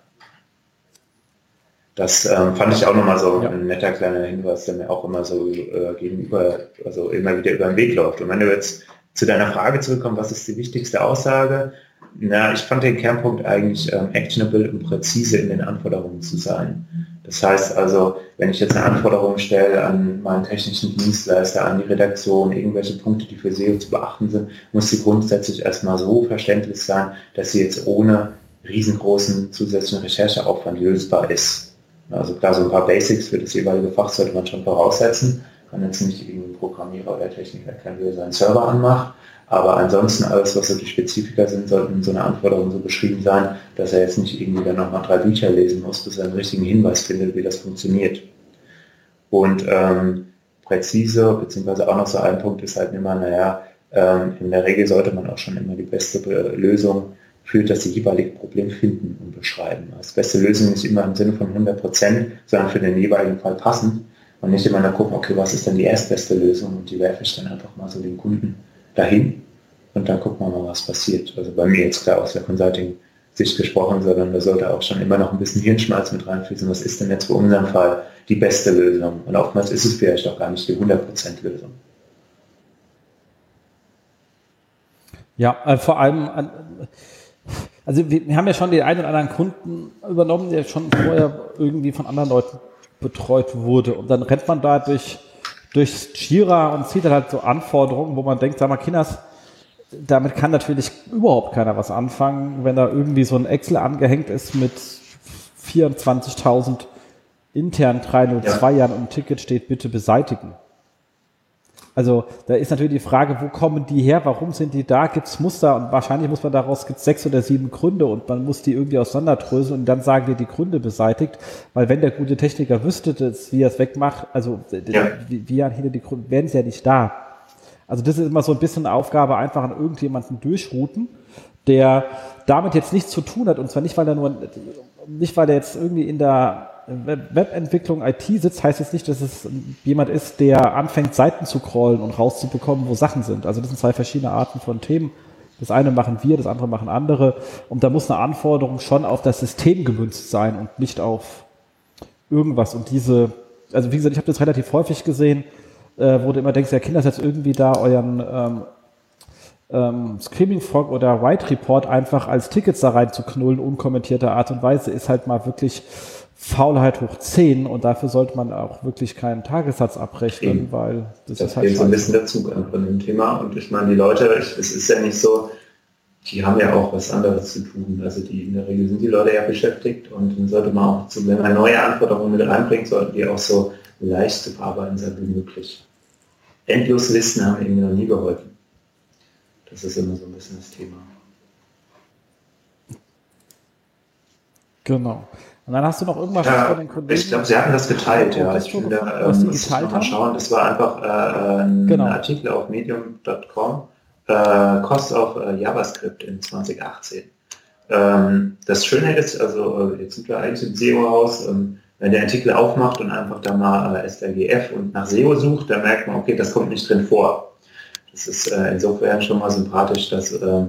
Das ähm, fand ich auch nochmal so ja. ein netter kleiner Hinweis, der mir auch immer so äh, gegenüber, also immer wieder über den Weg läuft. Und wenn du jetzt zu deiner Frage zurückkommst, was ist die wichtigste Aussage? Na, ich fand den Kernpunkt eigentlich ähm, actionable und präzise in den Anforderungen zu sein. Das heißt also, wenn ich jetzt eine Anforderung stelle an meinen technischen Dienstleister, an die Redaktion, irgendwelche Punkte, die für SEO zu beachten sind, muss sie grundsätzlich erstmal so verständlich sein, dass sie jetzt ohne riesengroßen zusätzlichen Rechercheaufwand lösbar ist. Also klar, so ein paar Basics für das jeweilige Fach sollte man schon voraussetzen, Kann jetzt nicht irgendwie ein Programmierer oder Techniker er seinen Server anmacht. Aber ansonsten alles, was so die Spezifika sind, sollten in so einer Anforderung so beschrieben sein, dass er jetzt nicht irgendwie dann nochmal drei Bücher lesen muss, bis er einen richtigen Hinweis findet, wie das funktioniert. Und ähm, präzise, beziehungsweise auch noch so ein Punkt ist halt immer, naja, ähm, in der Regel sollte man auch schon immer die beste Lösung für das jeweilige Problem finden und beschreiben. Das beste Lösung ist immer im Sinne von 100 Prozent, sondern für den jeweiligen Fall passend und nicht immer nur gucken, okay, was ist denn die erstbeste Lösung und die werfe ich dann einfach mal so den Kunden dahin und dann gucken wir mal, was passiert. Also bei mir jetzt klar aus der Consulting-Sicht gesprochen, sondern da sollte auch schon immer noch ein bisschen Hirnschmalz mit reinfließen. Was ist denn jetzt für unseren Fall die beste Lösung? Und oftmals ist es vielleicht auch gar nicht die 100% Lösung. Ja, äh, vor allem, äh, also wir, wir, haben ja schon den einen oder anderen Kunden übernommen, der schon vorher irgendwie von anderen Leuten betreut wurde. Und dann rennt man da durch, durch Jira und sieht dann halt so Anforderungen, wo man denkt, sag mal, Kinders, damit kann natürlich überhaupt keiner was anfangen, wenn da irgendwie so ein Excel angehängt ist mit 24.000 intern 302 ja. Jahren und Ticket steht, bitte beseitigen. Also da ist natürlich die Frage, wo kommen die her, warum sind die da, gibt es Muster? Und wahrscheinlich muss man daraus, gibt sechs oder sieben Gründe und man muss die irgendwie auseinanderdröseln und dann sagen wir die Gründe beseitigt, weil wenn der gute Techniker wüsste, dass, wie er es wegmacht, also ja. wie, wie er hinter die Gründe, wären sie ja nicht da. Also das ist immer so ein bisschen Aufgabe, einfach an irgendjemanden durchrouten, der damit jetzt nichts zu tun hat. Und zwar nicht, weil er nur, nicht weil er jetzt irgendwie in der Webentwicklung IT sitzt, heißt jetzt nicht, dass es jemand ist, der anfängt, Seiten zu crawlen und rauszubekommen, wo Sachen sind. Also das sind zwei verschiedene Arten von Themen. Das eine machen wir, das andere machen andere. Und da muss eine Anforderung schon auf das System gemünzt sein und nicht auf irgendwas. Und diese, also wie gesagt, ich habe das relativ häufig gesehen, äh, wo du immer denkst, ja, Kinder, jetzt irgendwie da euren ähm, ähm, Screaming Frog oder White Report einfach als Tickets da reinzuknullen, unkommentierter Art und Weise, ist halt mal wirklich Faulheit hoch 10 und dafür sollte man auch wirklich keinen Tagessatz abrechnen, Eben. weil das, das ist halt so ein bisschen dazu von dem Thema und ich meine, die Leute, es ist ja nicht so, die haben ja auch was anderes zu tun. Also die in der Regel sind die Leute ja beschäftigt und dann sollte man auch, zu, wenn man neue Anforderungen mit reinbringt, sollten die auch so leicht zu verarbeiten sein wie möglich. Endloslisten haben irgendwie noch nie geholfen. Das ist immer so ein bisschen das Thema. Genau. Und dann hast du noch irgendwas ja, von den Kollegen. Ich glaube, sie hatten das geteilt, ja. Ich will da, ähm, geteilt mal schauen. Das war einfach äh, ein genau. Artikel auf medium.com, äh, Cost of äh, JavaScript in 2018. Ähm, das Schöne ist, also äh, jetzt sind wir eigentlich im SEO-Haus, ähm, wenn der Artikel aufmacht und einfach da mal äh, SRGF und nach SEO sucht, dann merkt man, okay, das kommt nicht drin vor. Das ist äh, insofern schon mal sympathisch, dass äh,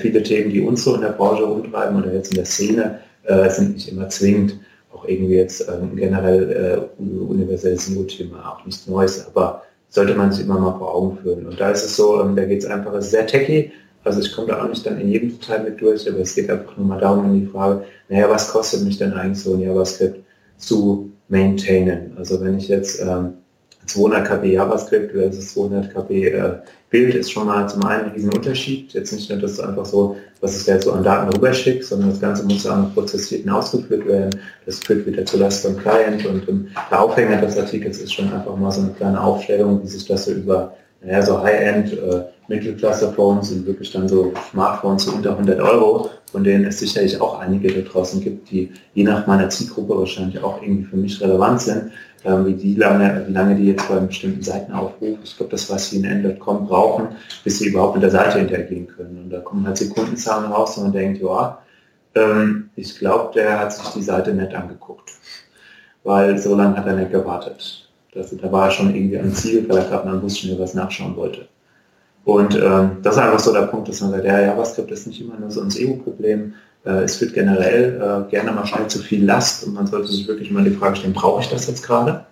viele Themen, die uns so in der Branche umtreiben oder jetzt in der Szene, äh, sind nicht immer zwingend auch irgendwie jetzt ähm, generell äh, universelles SEO-Thema, auch nichts Neues, aber sollte man sich immer mal vor Augen führen. Und da ist es so, ähm, da geht es einfach, sehr techy, also ich komme da auch nicht dann in jedem Detail mit durch, aber es geht einfach nur mal darum in die Frage, naja, was kostet mich denn eigentlich so ein JavaScript zu maintainen? Also wenn ich jetzt ähm, 200 KB JavaScript versus 200 KB äh, Bild ist schon mal zum einen ein riesen Unterschied. Jetzt nicht nur das einfach so, was ich jetzt so an Daten rüberschickt, sondern das Ganze muss ja auch und ausgeführt werden. Das führt wieder zu Last vom Client und der Aufhänger des Artikels ist schon einfach mal so eine kleine Aufstellung, wie sich das so über naja, so High-End äh, Mittelklasse-Phones und wirklich dann so Smartphones so unter 100 Euro, von denen es sicherlich auch einige da draußen gibt, die je nach meiner Zielgruppe wahrscheinlich auch irgendwie für mich relevant sind, wie, die lange, wie lange die jetzt bei bestimmten Seitenaufruf, ich glaube, das, was sie in N.com brauchen, bis sie überhaupt mit der Seite interagieren können. Und da kommen halt Sekundenzahlen raus und man denkt, ja, ähm, ich glaube, der hat sich die Seite nett angeguckt, weil so lange hat er nicht gewartet. Das, da war er schon irgendwie am Ziel, vielleicht hat man Bus schnell was nachschauen wollte. Und ähm, das ist einfach so der Punkt, dass man sagt, ja, JavaScript ist nicht immer nur so ein SEO-Problem, äh, es wird generell äh, gerne mal schnell zu viel Last und man sollte sich wirklich mal die Frage stellen, brauche ich das jetzt gerade?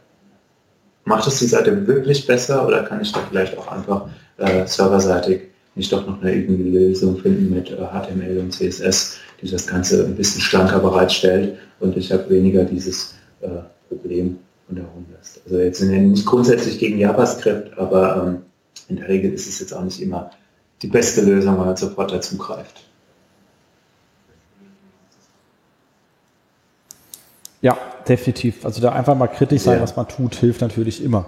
Macht es die Seite wirklich besser oder kann ich da vielleicht auch einfach äh, serverseitig nicht doch noch eine irgendwie Lösung finden mit äh, HTML und CSS, die das Ganze ein bisschen schlanker bereitstellt und ich habe weniger dieses äh, Problem von der Homelast. Also jetzt sind wir nicht grundsätzlich gegen JavaScript, aber ähm, in der Regel ist es jetzt auch nicht immer die beste Lösung, wenn man sofort dazu greift. Ja, definitiv. Also da einfach mal kritisch sein, ja. was man tut, hilft natürlich immer.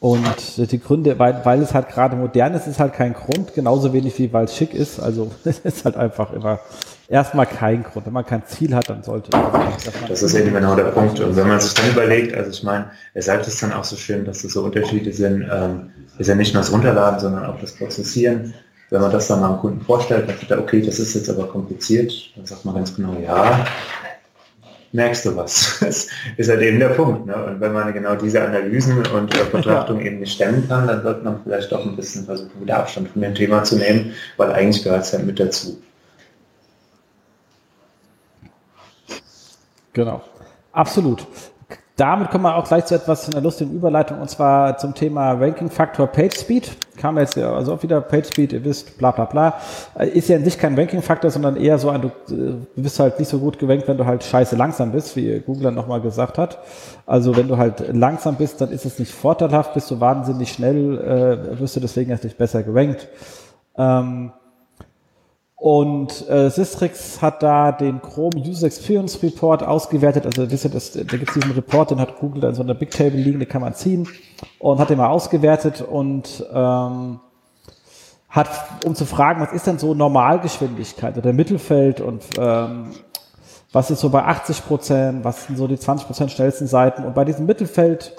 Und die Gründe, weil, weil es halt gerade modern ist, ist halt kein Grund, genauso wenig wie weil es schick ist. Also *laughs* es ist halt einfach immer erstmal kein Grund. Wenn man kein Ziel hat, dann sollte Das ist eben genau der Punkt. Und wenn man sich dann überlegt, also ich meine, weshalb es dann auch so schön, dass das so Unterschiede sind, ähm, ist ja nicht nur das Runterladen, sondern auch das Prozessieren. Wenn man das dann mal dem Kunden vorstellt, dann sagt er, okay, das ist jetzt aber kompliziert, dann sagt man ganz genau, ja, merkst du was. *laughs* Das ist halt eben der Punkt. Ne? Und wenn man genau diese Analysen und äh, Betrachtung eben nicht stemmen kann, dann sollte man vielleicht doch ein bisschen versuchen, wieder Abstand von dem Thema zu nehmen, weil eigentlich gehört es ja mit dazu. Genau. Absolut. Damit kommen wir auch gleich zu etwas einer lustigen Überleitung und zwar zum Thema Ranking Faktor Page Speed. Kam jetzt ja also auch wieder Page Speed, ihr wisst, bla bla bla. Ist ja an sich kein Ranking Faktor, sondern eher so ein, du bist halt nicht so gut gewankt, wenn du halt scheiße langsam bist, wie Google dann nochmal gesagt hat. Also wenn du halt langsam bist, dann ist es nicht vorteilhaft, bist du wahnsinnig schnell, äh, wirst du deswegen erst nicht besser gewankt. Ähm, und äh, Systrix hat da den Chrome User Experience Report ausgewertet. Also wisst ihr, das, da gibt es diesen Report, den hat Google da in so einer Big Table liegen, den kann man ziehen. Und hat den mal ausgewertet und ähm, hat, um zu fragen, was ist denn so Normalgeschwindigkeit oder Mittelfeld und ähm, was ist so bei 80 Prozent, was sind so die 20 Prozent schnellsten Seiten. Und bei diesem Mittelfeld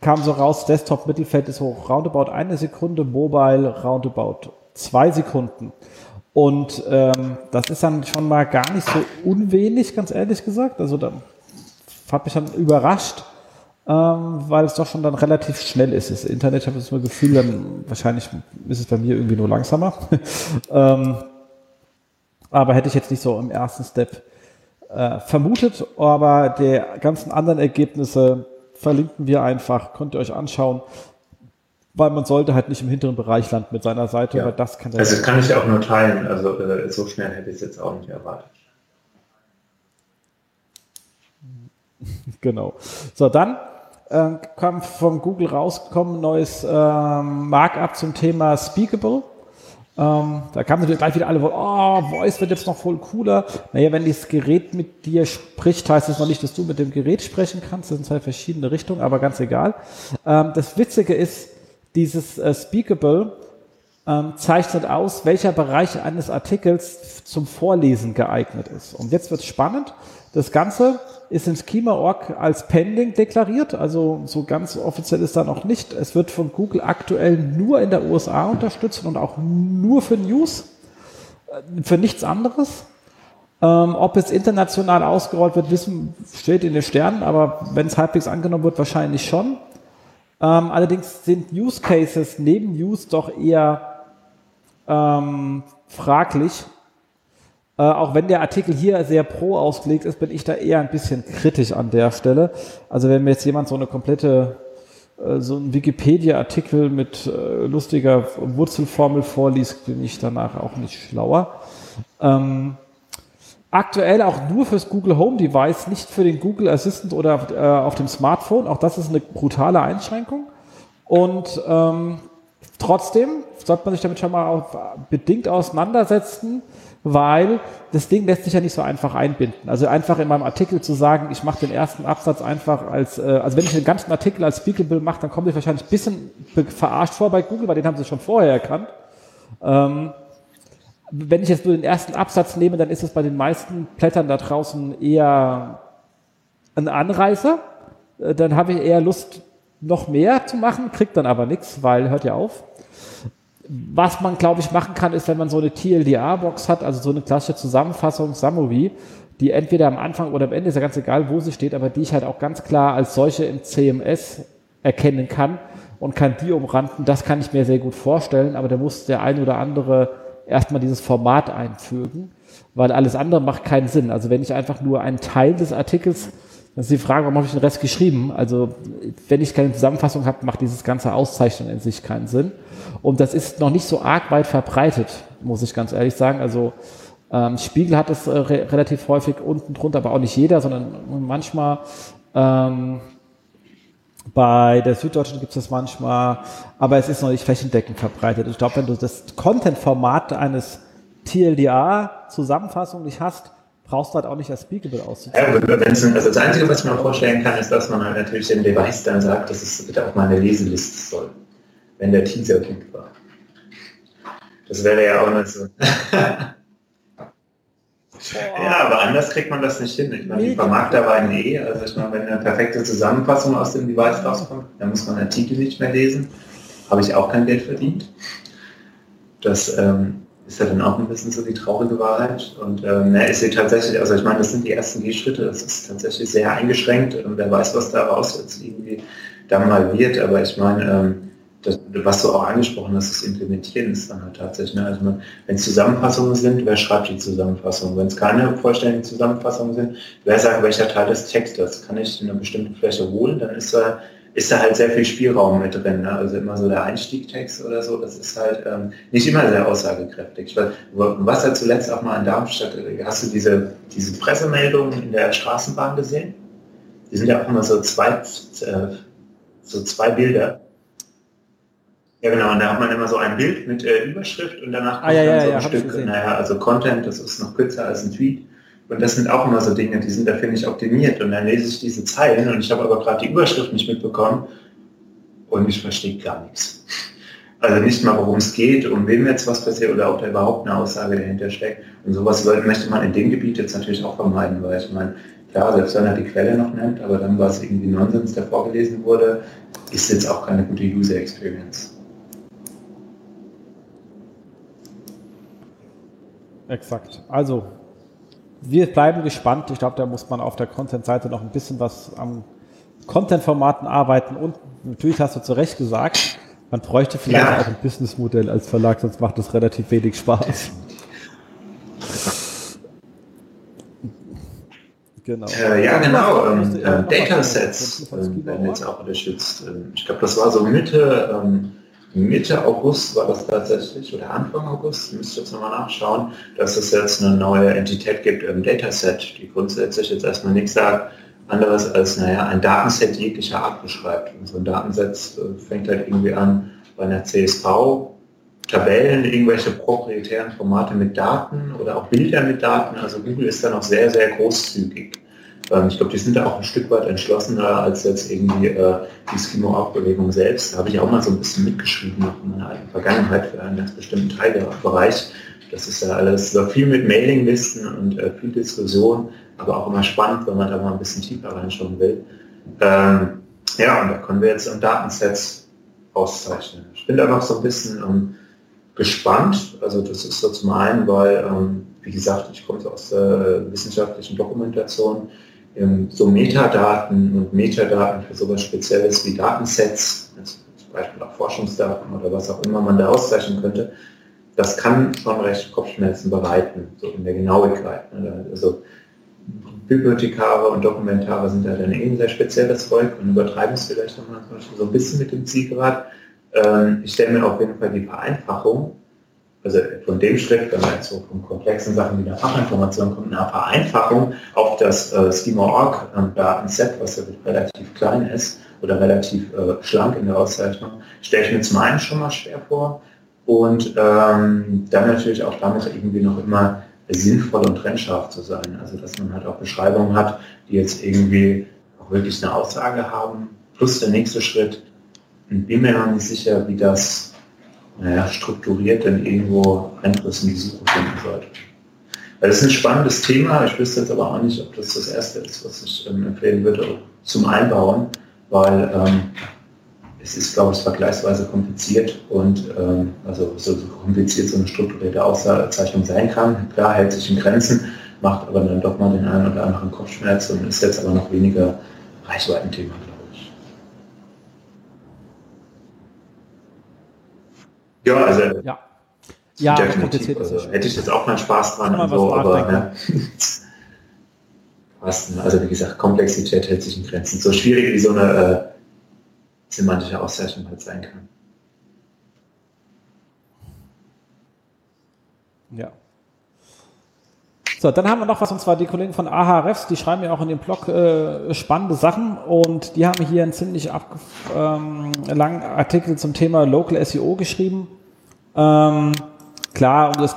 kam so raus, Desktop-Mittelfeld ist hoch roundabout eine Sekunde, Mobile roundabout zwei Sekunden. Und ähm, das ist dann schon mal gar nicht so unwenig, ganz ehrlich gesagt. Also da hat mich dann überrascht, ähm, weil es doch schon dann relativ schnell ist. Das Internet, ich habe das Gefühl, dann wahrscheinlich ist es bei mir irgendwie nur langsamer. *laughs* ähm, aber hätte ich jetzt nicht so im ersten Step äh, vermutet. Aber die ganzen anderen Ergebnisse verlinken wir einfach, könnt ihr euch anschauen weil man sollte halt nicht im hinteren Bereich landen mit seiner Seite, ja. weil das kann Also das kann ich auch nur teilen, also äh, so schnell hätte ich es jetzt auch nicht erwartet. *laughs* genau. So, dann äh, kam von Google rausgekommen neues ähm, Markup zum Thema Speakable. Ähm, da kamen natürlich gleich wieder alle, oh, Voice wird jetzt noch voll cooler. Naja, wenn das Gerät mit dir spricht, heißt es noch nicht, dass du mit dem Gerät sprechen kannst. Das sind zwei verschiedene Richtungen, aber ganz egal. Ähm, das Witzige ist, dieses äh, Speakable ähm, zeichnet aus, welcher Bereich eines Artikels zum Vorlesen geeignet ist. Und jetzt wird spannend. Das Ganze ist im Schema.org als Pending deklariert, also so ganz offiziell ist da noch nicht. Es wird von Google aktuell nur in der USA unterstützt und auch nur für News, äh, für nichts anderes. Ähm, ob es international ausgerollt wird, wissen, steht in den Sternen, aber wenn es halbwegs angenommen wird, wahrscheinlich schon. Ähm, allerdings sind Use Cases neben News doch eher ähm, fraglich. Äh, auch wenn der Artikel hier sehr pro ausgelegt ist, bin ich da eher ein bisschen kritisch an der Stelle. Also wenn mir jetzt jemand so eine komplette äh, so ein Wikipedia-Artikel mit äh, lustiger Wurzelformel vorliest, bin ich danach auch nicht schlauer. Ähm, Aktuell auch nur fürs Google Home Device, nicht für den Google Assistant oder äh, auf dem Smartphone. Auch das ist eine brutale Einschränkung. Und ähm, trotzdem sollte man sich damit schon mal auf, bedingt auseinandersetzen, weil das Ding lässt sich ja nicht so einfach einbinden. Also einfach in meinem Artikel zu sagen, ich mache den ersten Absatz einfach als, äh, also wenn ich den ganzen Artikel als Speakable mache, dann kommt ich wahrscheinlich ein bisschen verarscht vor bei Google, weil den haben sie schon vorher erkannt. Ähm, wenn ich jetzt nur den ersten Absatz nehme, dann ist es bei den meisten Blättern da draußen eher ein Anreißer. Äh, dann habe ich eher Lust, noch mehr zu machen, kriegt dann aber nichts, weil hört ja auf. Was man, glaube ich, machen kann, ist, wenn man so eine TLDA-Box hat, also so eine klassische Zusammenfassung, Summary, die entweder am Anfang oder am Ende, ist ja ganz egal, wo sie steht, aber die ich halt auch ganz klar als solche im CMS erkennen kann und kann die umranden. Das kann ich mir sehr gut vorstellen, aber da muss der ein oder andere erstmal dieses Format einfügen, weil alles andere macht keinen Sinn. Also wenn ich einfach nur einen Teil des Artikels, dann ist die Frage, warum habe ich den Rest geschrieben? Also wenn ich keine Zusammenfassung habe, macht dieses ganze Auszeichnung in sich keinen Sinn. Und das ist noch nicht so arg weit verbreitet, muss ich ganz ehrlich sagen. Also ähm, Spiegel hat es äh, re relativ häufig unten drunter, aber auch nicht jeder, sondern manchmal ähm, bei der Süddeutschen gibt es das manchmal, aber es ist noch nicht flächendeckend verbreitet. Ich glaube, wenn du das Content-Format eines TLDA-Zusammenfassung nicht hast, brauchst du halt auch nicht als Speakable auszuzeigen. Ja, also das Einzige, was ich mir vorstellen kann, ist, dass man halt natürlich dem Device dann sagt, dass es bitte auf meine Leseliste soll, wenn der Teaser gut war. Das wäre ja auch nicht so. *laughs* Ja, aber anders kriegt man das nicht hin. Ich meine, die Vermarkter waren eh, also ich meine, wenn eine perfekte Zusammenfassung aus dem Device rauskommt, dann muss man Artikel nicht mehr lesen. Habe ich auch kein Geld verdient. Das ähm, ist ja dann auch ein bisschen so die traurige Wahrheit. Und ähm, ja, ist sie tatsächlich, also ich meine, das sind die ersten Gehschritte, das ist tatsächlich sehr eingeschränkt. Und wer weiß, was daraus jetzt irgendwie dann mal wird. Aber ich meine, ähm, das, was du auch angesprochen hast, das Implementieren ist dann halt tatsächlich, ne? also wenn es Zusammenfassungen sind, wer schreibt die Zusammenfassung? Wenn es keine vollständigen Zusammenfassungen sind, wer sagt, welcher Teil des Textes kann ich in eine bestimmte Fläche holen, dann ist da, ist da halt sehr viel Spielraum mit drin. Ne? Also immer so der Einstiegtext oder so, das ist halt ähm, nicht immer sehr aussagekräftig. Weil, was ja zuletzt auch mal in Darmstadt, hast du diese, diese Pressemeldungen in der Straßenbahn gesehen? Die sind ja auch immer so zwei, äh, so zwei Bilder ja, genau, und da hat man immer so ein Bild mit äh, Überschrift und danach ah, ja, dann ja, so ja, ein Stück, naja, also Content, das ist noch kürzer als ein Tweet. Und das sind auch immer so Dinge, die sind da, finde ich, optimiert. Und dann lese ich diese Zeilen und ich habe aber gerade die Überschrift nicht mitbekommen und ich verstehe gar nichts. Also nicht mal, worum es geht, um wem jetzt was passiert oder ob da überhaupt eine Aussage dahinter steckt. Und sowas möchte man in dem Gebiet jetzt natürlich auch vermeiden, weil ich meine, klar, selbst wenn er die Quelle noch nennt, aber dann war es irgendwie Nonsens, der vorgelesen wurde, ist jetzt auch keine gute User Experience. Exakt. Also, wir bleiben gespannt. Ich glaube, da muss man auf der Content-Seite noch ein bisschen was am Content-Formaten arbeiten und natürlich hast du zu Recht gesagt, man bräuchte vielleicht ja. auch ein Businessmodell als Verlag, sonst macht das relativ wenig Spaß. *laughs* Genau. Äh, ja, genau. Ähm, äh, Datasets äh, werden jetzt auch unterstützt. Ähm, ich glaube, das war so Mitte ähm, Mitte August war das tatsächlich, oder Anfang August, müsst ihr jetzt nochmal nachschauen, dass es jetzt eine neue Entität gibt im Dataset, die grundsätzlich jetzt erstmal nichts sagt, anderes als, naja, ein Datenset jeglicher Art beschreibt. Und so ein Datenset äh, fängt halt irgendwie an bei einer CSV, Tabellen, irgendwelche proprietären Formate mit Daten oder auch Bilder mit Daten. Also Google ist da noch sehr, sehr großzügig. Ähm, ich glaube, die sind da auch ein Stück weit entschlossener als jetzt irgendwie äh, die Schemo-Up-Bewegung selbst. Da habe ich auch mal so ein bisschen mitgeschrieben noch in meiner eigenen Vergangenheit für einen ganz bestimmten Teilbereich. Das ist ja alles so viel mit Mailinglisten und äh, viel Diskussion, aber auch immer spannend, wenn man da mal ein bisschen tiefer reinschauen will. Ähm, ja, und da können wir jetzt im Datensets auszeichnen. Ich bin da noch so ein bisschen ähm, gespannt. Also das ist so zum einen, weil, ähm, wie gesagt, ich komme aus der wissenschaftlichen Dokumentation so Metadaten und Metadaten für sowas Spezielles wie Datensets, zum Beispiel auch Forschungsdaten oder was auch immer man da auszeichnen könnte, das kann schon recht Kopfschmerzen bereiten, so in der Genauigkeit. Ne? Also Bibliothekare und Dokumentare sind da dann eben sehr spezielles Zeug und übertreiben es vielleicht nochmal so ein bisschen mit dem Zielgrad. Ähm, ich stelle mir auf jeden Fall die Vereinfachung also von dem Schritt, wenn man jetzt so von komplexen Sachen wie der Fachinformation kommt, eine Vereinfachung auf das äh, Schema-Org Datenset, was ja relativ klein ist oder relativ äh, schlank in der Auszeichnung, stelle ich mir zum einen schon mal schwer vor und ähm, dann natürlich auch damit irgendwie noch immer sinnvoll und trennscharf zu sein. Also dass man halt auch Beschreibungen hat, die jetzt irgendwie auch wirklich eine Aussage haben, plus der nächste Schritt, bin mir noch nicht sicher, wie das naja, strukturiert dann irgendwo Einfluss in die Suche finden sollte. Das ist ein spannendes Thema. Ich wüsste jetzt aber auch nicht, ob das das Erste ist, was ich ähm, empfehlen würde zum Einbauen, weil ähm, es ist, glaube ich, vergleichsweise kompliziert und ähm, also so, so kompliziert so eine strukturierte Auszeichnung sein kann. Klar hält sich in Grenzen, macht aber dann doch mal den einen oder anderen Kopfschmerz und ist jetzt aber noch weniger Reichweitenthema. Ja, also ja. Ja, definitiv. Also, hätte ich jetzt auch mal Spaß dran. Mal so, aber, ja. *laughs* also wie gesagt, Komplexität hält sich in Grenzen. So schwierig wie so eine äh, semantische Auszeichnung halt sein kann. Ja. So, dann haben wir noch was, und zwar die Kollegen von AHRFs, die schreiben ja auch in dem Blog äh, spannende Sachen und die haben hier einen ziemlich ähm, langen Artikel zum Thema Local SEO geschrieben. Ähm, klar, und das,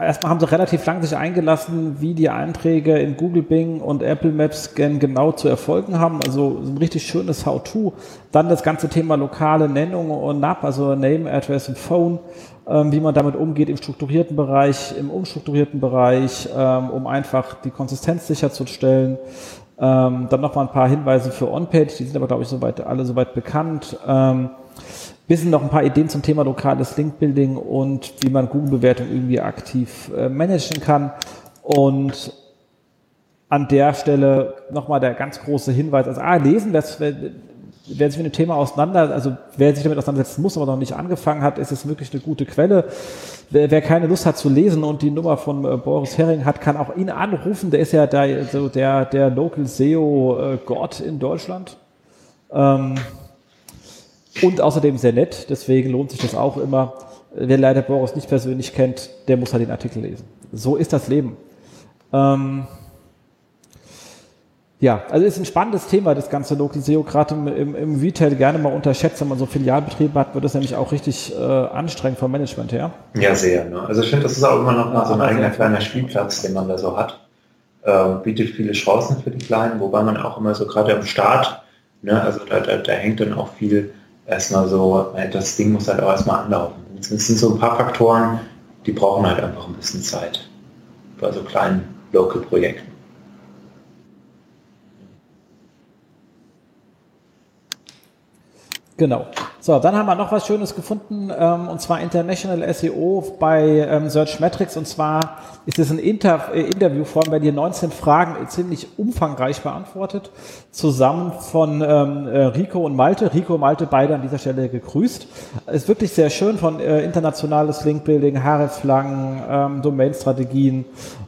erstmal haben sie relativ lang sich eingelassen, wie die Einträge in Google Bing und Apple Maps genau zu erfolgen haben. Also ein richtig schönes How-To. Dann das ganze Thema lokale Nennung und NAP, also Name, Address und Phone, ähm, wie man damit umgeht im strukturierten Bereich, im unstrukturierten Bereich, ähm, um einfach die Konsistenz sicherzustellen. Ähm, dann nochmal ein paar Hinweise für On-Page, die sind aber, glaube ich, soweit, alle soweit bekannt. Wissen noch ein paar Ideen zum Thema lokales Link-Building und wie man Google-Bewertung irgendwie aktiv äh, managen kann. Und an der Stelle nochmal der ganz große Hinweis, also ah, lesen, wer, wer sich mit dem Thema auseinander, also wer sich damit auseinandersetzen muss, aber noch nicht angefangen hat, ist es wirklich eine gute Quelle. Wer, wer keine Lust hat zu lesen und die Nummer von äh, Boris Herring hat, kann auch ihn anrufen. Der ist ja der, so der, der Local SEO-Gott äh, in Deutschland. Ähm, und außerdem sehr nett, deswegen lohnt sich das auch immer. Wer leider Boris nicht persönlich kennt, der muss halt den Artikel lesen. So ist das Leben. Ähm, ja, also ist ein spannendes Thema, das ganze Local SEO, gerade im, im, im, Retail gerne mal unterschätzt, wenn man so Filialbetriebe hat, wird das nämlich auch richtig äh, anstrengend vom Management her. Ja, sehr. Ne? Also ich finde, das ist auch immer noch mal so ein eigener kleiner Spielplatz, den man da so hat. Äh, bietet viele Chancen für die Kleinen, wobei man auch immer so gerade am Start, ne, also da, da, da hängt dann auch viel erstmal so, das Ding muss halt auch erstmal anlaufen. Es sind so ein paar Faktoren, die brauchen halt einfach ein bisschen Zeit bei so kleinen Local-Projekten. Genau. So, dann haben wir noch was Schönes gefunden, ähm, und zwar International SEO bei ähm, Search Metrics. Und zwar ist es ein Inter äh, Interviewform, bei dir 19 Fragen ziemlich umfangreich beantwortet, zusammen von ähm, äh, Rico und Malte. Rico und Malte beide an dieser Stelle gegrüßt. Ist wirklich sehr schön von äh, internationales Linkbuilding, Hreflang, ähm, Domain-Strategien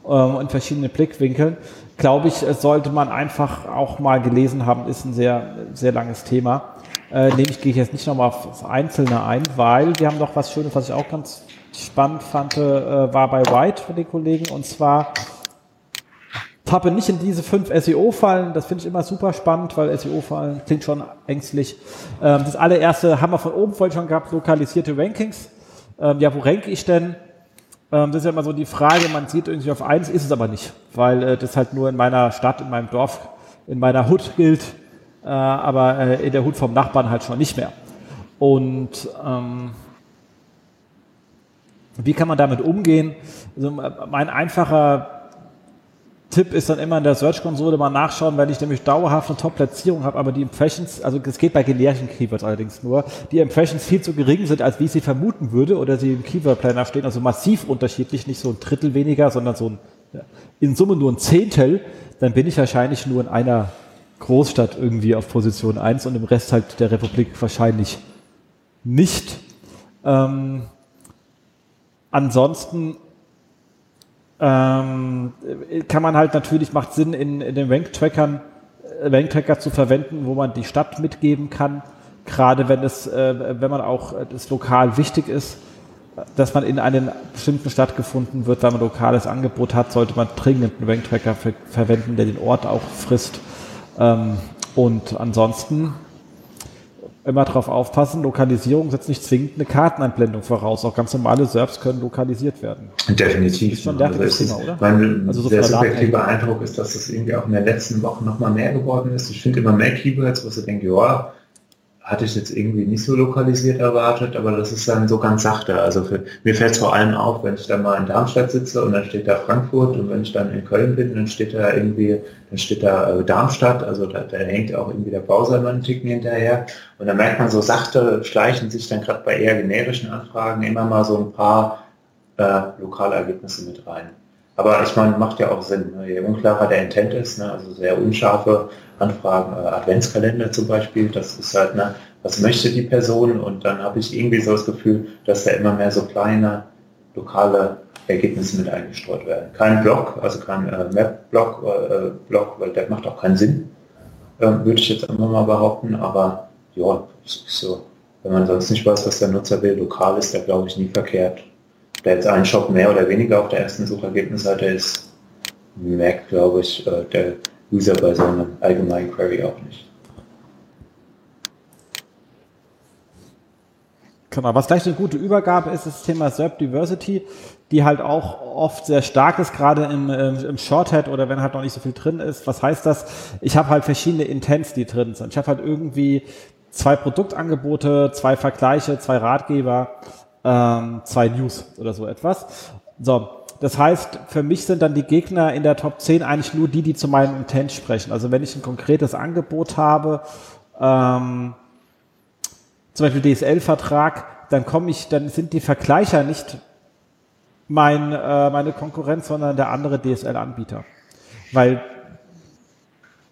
ähm, in verschiedenen Blickwinkeln. Glaube ich, sollte man einfach auch mal gelesen haben, ist ein sehr, sehr langes Thema. Äh, nämlich gehe ich jetzt nicht nochmal auf Einzelne ein, weil wir haben noch was Schönes, was ich auch ganz spannend fand, äh, war bei White von den Kollegen und zwar tappe nicht in diese fünf SEO-Fallen. Das finde ich immer super spannend, weil SEO-Fallen klingt schon ängstlich. Ähm, das allererste haben wir von oben vorhin schon gehabt, lokalisierte Rankings. Ähm, ja, wo ranke ich denn? Ähm, das ist ja immer so die Frage, man sieht irgendwie auf eins, ist es aber nicht, weil äh, das halt nur in meiner Stadt, in meinem Dorf, in meiner Hood gilt äh, aber äh, in der Hut vom Nachbarn halt schon nicht mehr. Und ähm, wie kann man damit umgehen? Also mein einfacher Tipp ist dann immer in der Search-Konsole mal nachschauen, wenn ich nämlich dauerhaft eine Top-Platzierung habe, aber die Impressions, also es geht bei generischen Keywords allerdings nur, die Impressions viel zu gering sind, als wie ich sie vermuten würde oder sie im Keyword-Planner stehen, also massiv unterschiedlich, nicht so ein Drittel weniger, sondern so ein, in Summe nur ein Zehntel, dann bin ich wahrscheinlich nur in einer Großstadt irgendwie auf Position 1 und im Rest halt der Republik wahrscheinlich nicht. Ähm, ansonsten ähm, kann man halt natürlich, macht Sinn, in, in den Rank-Trackern äh, Rank-Tracker zu verwenden, wo man die Stadt mitgeben kann, gerade wenn es, äh, wenn man auch äh, das lokal wichtig ist, dass man in einer bestimmten Stadt gefunden wird, weil man lokales Angebot hat, sollte man dringend einen Rank-Tracker ver verwenden, der den Ort auch frisst ähm, und ansonsten immer darauf aufpassen, Lokalisierung setzt nicht zwingend eine Karteneinblendung voraus. Auch ganz normale Serbs können lokalisiert werden. Definitiv. Das ist schon ein also Thema, oder? Mein also so der subjektive Eindruck ist, dass es irgendwie auch in der letzten Woche noch mal mehr geworden ist. Ich finde immer mehr Keywords, wo ich denke, ja, hatte ich jetzt irgendwie nicht so lokalisiert erwartet, aber das ist dann so ganz sachte. Also für, mir fällt es vor allem auf, wenn ich dann mal in Darmstadt sitze und dann steht da Frankfurt und wenn ich dann in Köln bin, dann steht da irgendwie, dann steht da äh, Darmstadt, also da, da, hängt auch irgendwie der Browser hinterher. Und dann merkt man so sachte, schleichen sich dann gerade bei eher generischen Anfragen immer mal so ein paar äh, lokale Ergebnisse mit rein. Aber ich meine, macht ja auch Sinn. Ne? Je unklarer der Intent ist, ne? also sehr unscharfe Anfragen, äh, Adventskalender zum Beispiel, das ist halt, ne, was möchte die Person? Und dann habe ich irgendwie so das Gefühl, dass da immer mehr so kleine lokale Ergebnisse mit eingestreut werden. Kein Blog, also kein äh, Map-Blog, äh, Blog, weil der macht auch keinen Sinn, äh, würde ich jetzt immer mal behaupten, aber ja, so, wenn man sonst nicht weiß, was der Nutzer will, lokal ist der glaube ich nie verkehrt der jetzt ein Shop mehr oder weniger auf der ersten Suchergebnisseite ist, merkt, glaube ich, äh, der User bei so einem allgemeinen Query auch nicht. Genau, was gleich eine gute Übergabe ist, ist das Thema SERP Diversity, die halt auch oft sehr stark ist, gerade im, im Shorthead oder wenn halt noch nicht so viel drin ist. Was heißt das? Ich habe halt verschiedene Intents, die drin sind. Ich habe halt irgendwie zwei Produktangebote, zwei Vergleiche, zwei Ratgeber, ähm, zwei News oder so etwas. So, das heißt, für mich sind dann die Gegner in der Top 10 eigentlich nur die, die zu meinem Intent sprechen. Also wenn ich ein konkretes Angebot habe, ähm, zum Beispiel DSL-Vertrag, dann komme ich, dann sind die Vergleicher nicht mein, äh, meine Konkurrenz, sondern der andere DSL-Anbieter. Weil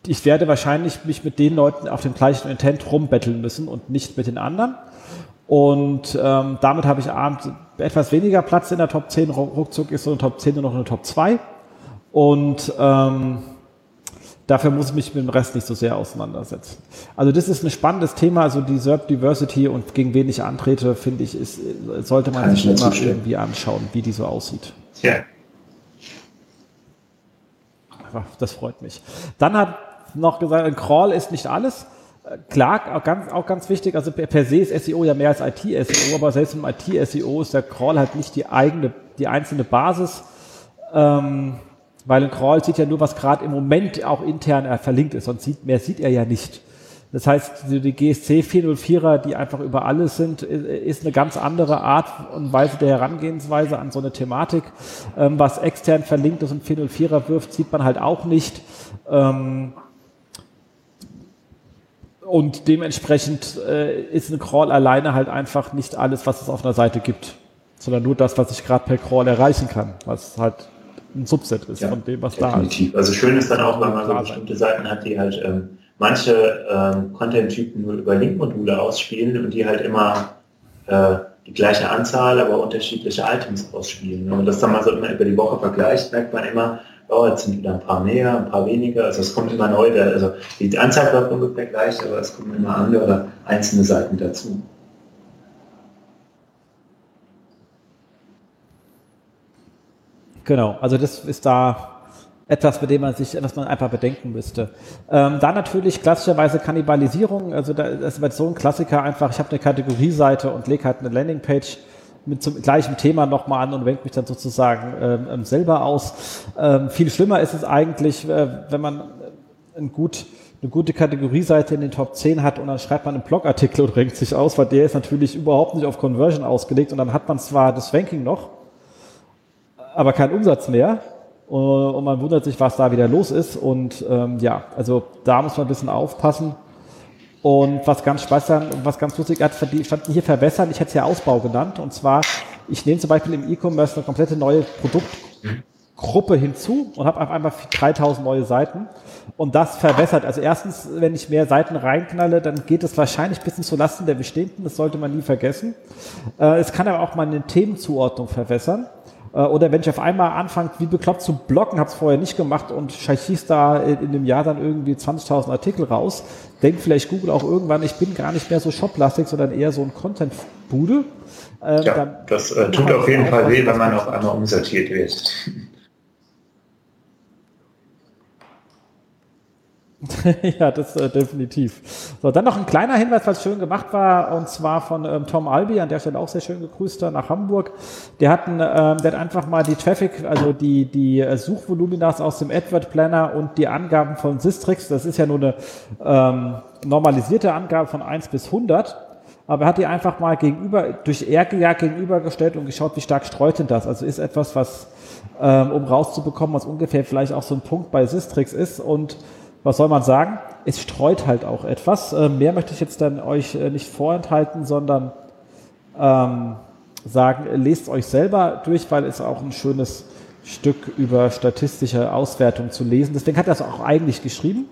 ich werde wahrscheinlich mich mit den Leuten auf dem gleichen Intent rumbetteln müssen und nicht mit den anderen. Und ähm, damit habe ich abends etwas weniger Platz in der Top 10. Ruckzuck ist so eine Top 10 nur noch eine Top 2. Und ähm, dafür muss ich mich mit dem Rest nicht so sehr auseinandersetzen. Also das ist ein spannendes Thema, also die SERP Diversity und gegen wen ich antrete, finde ich, ist, sollte man Kann sich immer irgendwie anschauen, wie die so aussieht. Ja. Das freut mich. Dann hat noch gesagt, ein Crawl ist nicht alles. Klar, auch ganz, auch ganz wichtig, also per, se ist SEO ja mehr als IT-SEO, aber selbst im IT-SEO ist der Crawl halt nicht die eigene, die einzelne Basis. Ähm, weil ein Crawl sieht ja nur, was gerade im Moment auch intern er verlinkt ist, sonst sieht, mehr sieht er ja nicht. Das heißt, die GSC 404er, die einfach über alles sind, ist eine ganz andere Art und Weise der Herangehensweise an so eine Thematik. Ähm, was extern verlinkt ist und 404er wirft, sieht man halt auch nicht. Und dementsprechend äh, ist ein Crawl alleine halt einfach nicht alles, was es auf einer Seite gibt, sondern nur das, was ich gerade per Crawl erreichen kann, was halt ein Subset ist ja, von dem, was definitiv. da ist. Also schön ist dann auch, wenn man so bestimmte Seiten hat, die halt ähm, manche ähm, Content-Typen nur über Link-Module ausspielen und die halt immer äh, die gleiche Anzahl, aber unterschiedliche Items ausspielen. Und das dann mal so immer über die Woche vergleicht, merkt man immer, oh, jetzt sind wieder ein paar mehr, ein paar weniger. Also es kommt immer neu, also die Anzahl bleibt ungefähr gleich, aber es kommen immer andere einzelne Seiten dazu. Genau, also das ist da etwas, mit dem man sich, was man einfach bedenken müsste. Ähm, dann natürlich klassischerweise Kannibalisierung, also da ist so ein Klassiker einfach, ich habe eine Kategorieseite und lege halt eine Landingpage mit zum gleichen Thema nochmal an und wendet mich dann sozusagen ähm, ähm, selber aus. Ähm, viel schlimmer ist es eigentlich, äh, wenn man ein gut, eine gute Kategorieseite in den Top 10 hat und dann schreibt man einen Blogartikel und renkt sich aus, weil der ist natürlich überhaupt nicht auf Conversion ausgelegt und dann hat man zwar das Ranking noch, aber keinen Umsatz mehr und man wundert sich, was da wieder los ist und ähm, ja, also da muss man ein bisschen aufpassen. Und was ganz spannend, was ganz lustig hat, fand hier verbessern, ich hätte es ja Ausbau genannt. Und zwar, ich nehme zum Beispiel im E-Commerce eine komplette neue Produktgruppe hinzu und habe auf einmal 3000 neue Seiten. Und das verbessert. Also erstens, wenn ich mehr Seiten reinknalle, dann geht es wahrscheinlich ein bisschen zu Lasten der bestehenden. Das sollte man nie vergessen. Äh, es kann aber auch meine Themenzuordnung verbessern. Äh, oder wenn ich auf einmal anfange, wie bekloppt zu blocken, habe es vorher nicht gemacht und schießt da in dem Jahr dann irgendwie 20.000 Artikel raus, denkt vielleicht Google auch irgendwann, ich bin gar nicht mehr so shoplastig, sondern eher so ein Content-Bude. Ähm, ja, das äh, tut auf jeden Fall weh, wenn man auf einmal umsortiert wird. *laughs* ja, das äh, definitiv. So, dann noch ein kleiner Hinweis, was schön gemacht war, und zwar von ähm, Tom Albi, an der Stelle auch sehr schön gegrüßt nach Hamburg. Der hat, ähm, der hat einfach mal die Traffic, also die, die äh, Suchvoluminas aus dem Adword Planner und die Angaben von Sistrix, das ist ja nur eine ähm, normalisierte Angabe von 1 bis 100, aber er hat die einfach mal gegenüber, durch R-Gejagt gegenübergestellt und geschaut, wie stark streut denn das. Also ist etwas, was, ähm, um rauszubekommen, was ungefähr vielleicht auch so ein Punkt bei Sistrix ist und was soll man sagen? Es streut halt auch etwas. Äh, mehr möchte ich jetzt dann euch äh, nicht vorenthalten, sondern ähm, sagen, lest euch selber durch, weil es auch ein schönes Stück über statistische Auswertung zu lesen. Deswegen hat er es auch eigentlich geschrieben,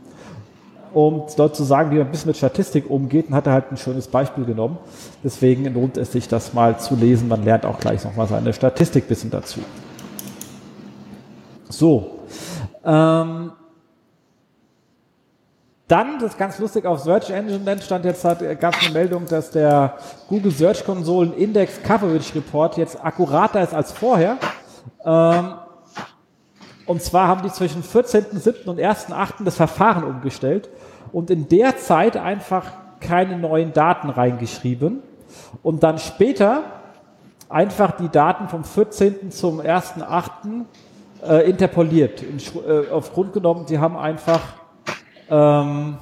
um dort zu sagen, wie man ein bisschen mit Statistik umgeht und hat er halt ein schönes Beispiel genommen. Deswegen lohnt es sich, das mal zu lesen. Man lernt auch gleich nochmal seine Statistik bisschen dazu. So. Ähm, dann, das ist ganz lustig, auf Search Engine stand jetzt, hat, gab es eine Meldung, dass der Google Search Konsolen Index Coverage Report jetzt akkurater ist als vorher. Ähm, und zwar haben die zwischen 14.07. und 1.08. das Verfahren umgestellt und in der Zeit einfach keine neuen Daten reingeschrieben. und dann später einfach die Daten vom 14. zum 1.8. Äh, interpoliert. In, äh, auf Grund genommen, sie haben einfach ähm,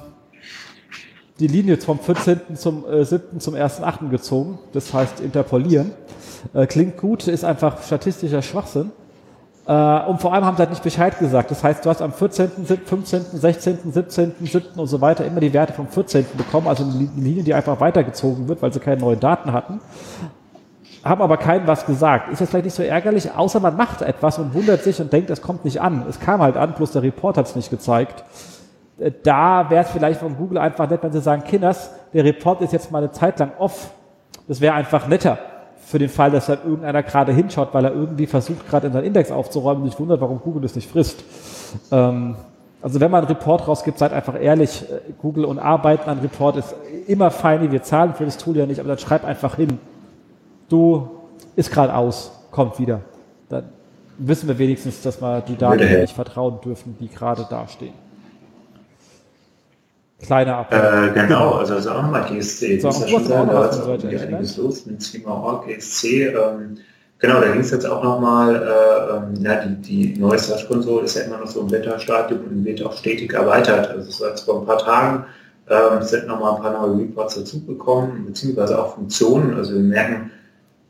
die Linie vom 14. zum äh, 7. zum 1.8. gezogen. Das heißt interpolieren. Äh, klingt gut, ist einfach statistischer Schwachsinn. Äh, und vor allem haben sie halt nicht Bescheid gesagt. Das heißt, du hast am 14., 15., 16., 17., 7. und so weiter immer die Werte vom 14. bekommen, also eine Linie, die einfach weitergezogen wird, weil sie keine neuen Daten hatten. Haben aber keinem was gesagt. Ist das vielleicht nicht so ärgerlich, außer man macht etwas und wundert sich und denkt, es kommt nicht an. Es kam halt an, bloß der Report hat es nicht gezeigt. Äh, da wäre es vielleicht von Google einfach nett, wenn sie sagen, Kinders, der Report ist jetzt mal eine Zeit lang off. Das wäre einfach netter für den Fall, dass da irgendeiner gerade hinschaut, weil er irgendwie versucht, gerade in seinen Index aufzuräumen und sich wundert, warum Google das nicht frisst. Ähm, also wenn man einen Report rausgibt, seid einfach ehrlich, äh, Google und arbeiten an Report ist immer fein, wir zahlen für das Tool ja nicht, aber dann schreib einfach hin, du ist gerade aus, kommt wieder. Dann wissen wir wenigstens, dass wir die Daten nicht vertrauen dürfen, die gerade dastehen. Kleine Ab äh, genau, genau, also, also auch nochmal GSC. So, das ist ja schon sehr, da ist auch einiges los mit Schema.org, GSC. Ähm, genau, da ging es jetzt auch nochmal, äh, ähm, ja, die, die neue Search Console ist ja immer noch so im Beta-Stadium und wird auch stetig erweitert. Also es war jetzt vor ein paar Tagen, ähm, sind nochmal ein paar neue Reports dazugekommen, beziehungsweise auch Funktionen. Also wir merken,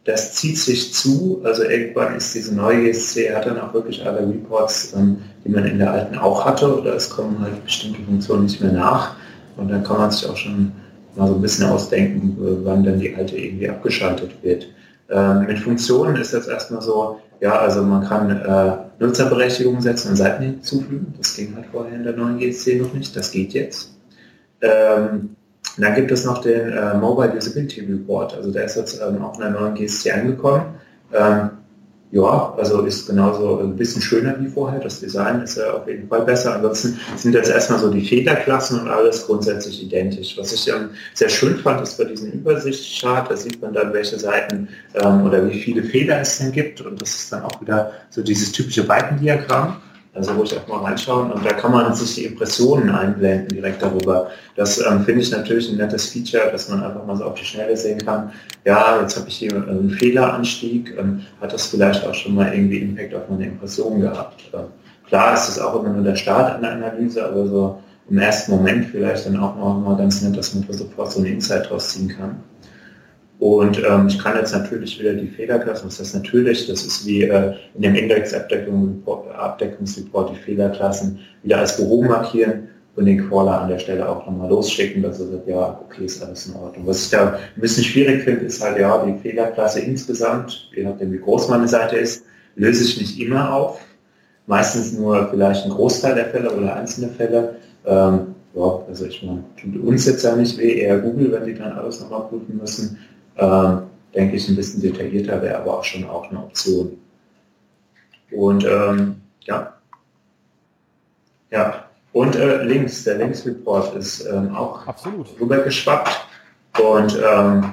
das zieht sich zu. Also irgendwann ist diese neue GSC, hat dann auch wirklich alle Reports, ähm, die man in der alten auch hatte, oder es kommen halt bestimmte Funktionen nicht mehr nach. Und dann kann man sich auch schon mal so ein bisschen ausdenken, wann dann die alte irgendwie abgeschaltet wird. Ähm, mit Funktionen ist das erstmal so, ja, also man kann äh, Nutzerberechtigungen setzen und Seiten hinzufügen. Das ging halt vorher in der neuen GSC noch nicht, das geht jetzt. Ähm, dann gibt es noch den äh, Mobile Visibility Report, also der ist jetzt ähm, auch in der neuen GSC angekommen. Ähm, ja, also ist genauso ein bisschen schöner wie vorher. Das Design ist ja auf jeden Fall besser. Ansonsten sind jetzt erstmal so die Fehlerklassen und alles grundsätzlich identisch. Was ich ähm, sehr schön fand, ist bei diesem Übersichtschart, da sieht man dann, welche Seiten ähm, oder wie viele Fehler es denn gibt. Und das ist dann auch wieder so dieses typische Balkendiagramm. Also wo ich auch mal reinschauen und da kann man sich die Impressionen einblenden direkt darüber. Das ähm, finde ich natürlich ein nettes Feature, dass man einfach mal so auf die Schnelle sehen kann, ja, jetzt habe ich hier einen Fehleranstieg, ähm, hat das vielleicht auch schon mal irgendwie Impact auf meine Impression gehabt. Ähm, klar ist es auch immer nur der Start einer Analyse, aber so im ersten Moment vielleicht dann auch noch mal ganz nett, dass man sofort so eine Insight draus ziehen kann. Und ähm, ich kann jetzt natürlich wieder die Fehlerklassen, heißt natürlich, das ist wie äh, in dem Index-Abdeckungsreport die Fehlerklassen wieder als behoben markieren und den Crawler an der Stelle auch nochmal losschicken, dass er sagt, ja, okay, ist alles in Ordnung. Was ich da ein bisschen schwierig finde, ist halt, ja, die Fehlerklasse insgesamt, je nachdem wie groß meine Seite ist, löse ich nicht immer auf. Meistens nur vielleicht ein Großteil der Fälle oder einzelne Fälle. Ähm, ja, also ich meine, tut uns jetzt ja nicht weh, eher Google, wenn die dann alles nochmal prüfen müssen äh, denke ich, ein bisschen detaillierter wäre aber auch schon auch eine Option. Und ähm, ja. Ja. Und äh, links, der Links-Report ist ähm, auch Absolut. rübergeschwappt und ähm,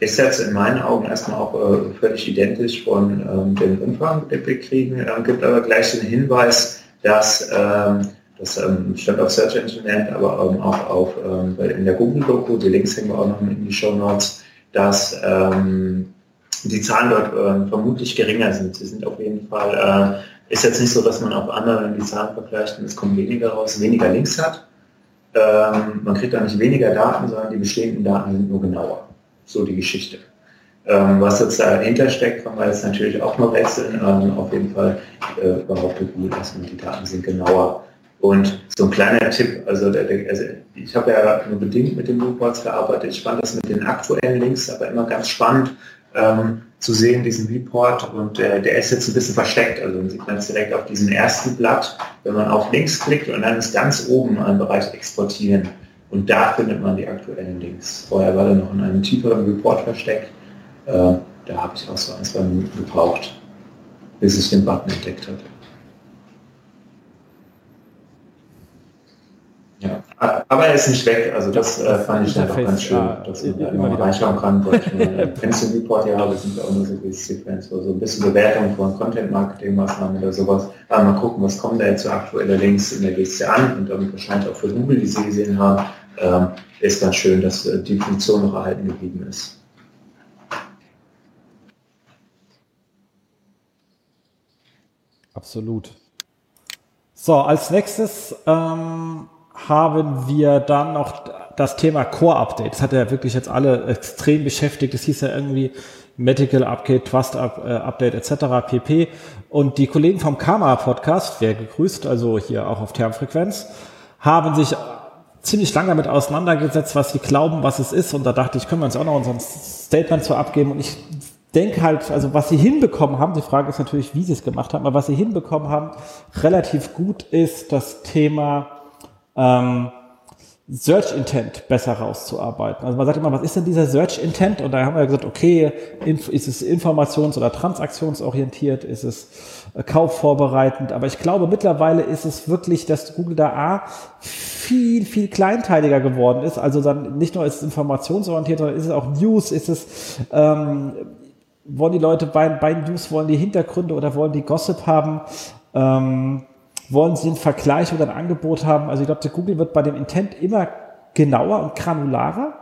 ist jetzt in meinen Augen erstmal auch äh, völlig identisch von ähm, dem Umfang, den wir kriegen, äh, gibt aber gleich den Hinweis, dass ähm, das ähm, stand auf Search Engine, aber ähm, auch auf ähm, in der Google-Doku, die Links hängen wir auch noch in die Show Notes, dass ähm, die Zahlen dort äh, vermutlich geringer sind. Sie sind auf jeden Fall, äh, ist jetzt nicht so, dass man auf anderen die Zahlen vergleicht und es kommt weniger raus, weniger Links hat. Ähm, man kriegt da nicht weniger Daten, sondern die bestehenden Daten sind nur genauer. So die Geschichte. Ähm, was jetzt dahinter steckt, kann man jetzt natürlich auch noch wechseln. Ähm, auf jeden Fall äh, behauptet gut, dass die Daten sind genauer. Und so ein kleiner Tipp, also, der, der, also ich habe ja nur bedingt mit den Reports gearbeitet. Ich fand das mit den aktuellen Links aber immer ganz spannend ähm, zu sehen, diesen Report. Und äh, der ist jetzt ein bisschen versteckt. Also man sieht es direkt auf diesem ersten Blatt, wenn man auf Links klickt und dann ist ganz oben ein Bereich Exportieren. Und da findet man die aktuellen Links. Vorher war er noch in einem tieferen Report versteckt. Äh, da habe ich auch so ein, zwei Minuten gebraucht, bis ich den Button entdeckt habe. Aber er ist nicht weg, also das, ja, äh, fand ich einfach ganz schön, dass man da immer reinschauen kann. *laughs* Kennst du Report, hier habe, sind auch nur so die Sequenz, so ein bisschen Bewertung von Content-Marketing-Maßnahmen oder sowas. Aber mal gucken, was kommen da jetzt so aktuelle Links in der GC an und damit wahrscheinlich auch für Google, die sie gesehen haben, ähm, ist ganz schön, dass äh, die Funktion noch erhalten geblieben ist. Absolut. So, als nächstes ähm haben wir dann noch das Thema Core Update. Das hat ja wirklich jetzt alle extrem beschäftigt. Es hieß ja irgendwie Medical Update, Trust äh, Update etc. pp. Und die Kollegen vom Karma Podcast, wer gegrüßt, also hier auch auf Termfrequenz, haben sich ziemlich lange damit auseinandergesetzt, was sie glauben, was es ist. Und da dachte ich, können wir uns auch noch unser Statement zu abgeben. Und ich denke halt, also was sie hinbekommen haben, die Frage ist natürlich, wie sie es gemacht haben, aber was sie hinbekommen haben, relativ gut ist das Thema ähm, Search Intent besser rauszuarbeiten. Also man sagt immer, was ist denn dieser Search Intent? Und da haben wir gesagt, okay, ist es informations- oder transaktionsorientiert, ist es äh, kaufvorbereitend? Aber ich glaube, mittlerweile ist es wirklich, dass Google da A viel, viel kleinteiliger geworden ist. Also dann nicht nur ist es informationsorientiert, sondern ist es auch News, ist es, ähm, wollen die Leute bei, bei News, wollen die Hintergründe oder wollen die Gossip haben? Ähm, wollen Sie einen Vergleich oder ein Angebot haben? Also ich glaube, Google wird bei dem Intent immer genauer und granularer,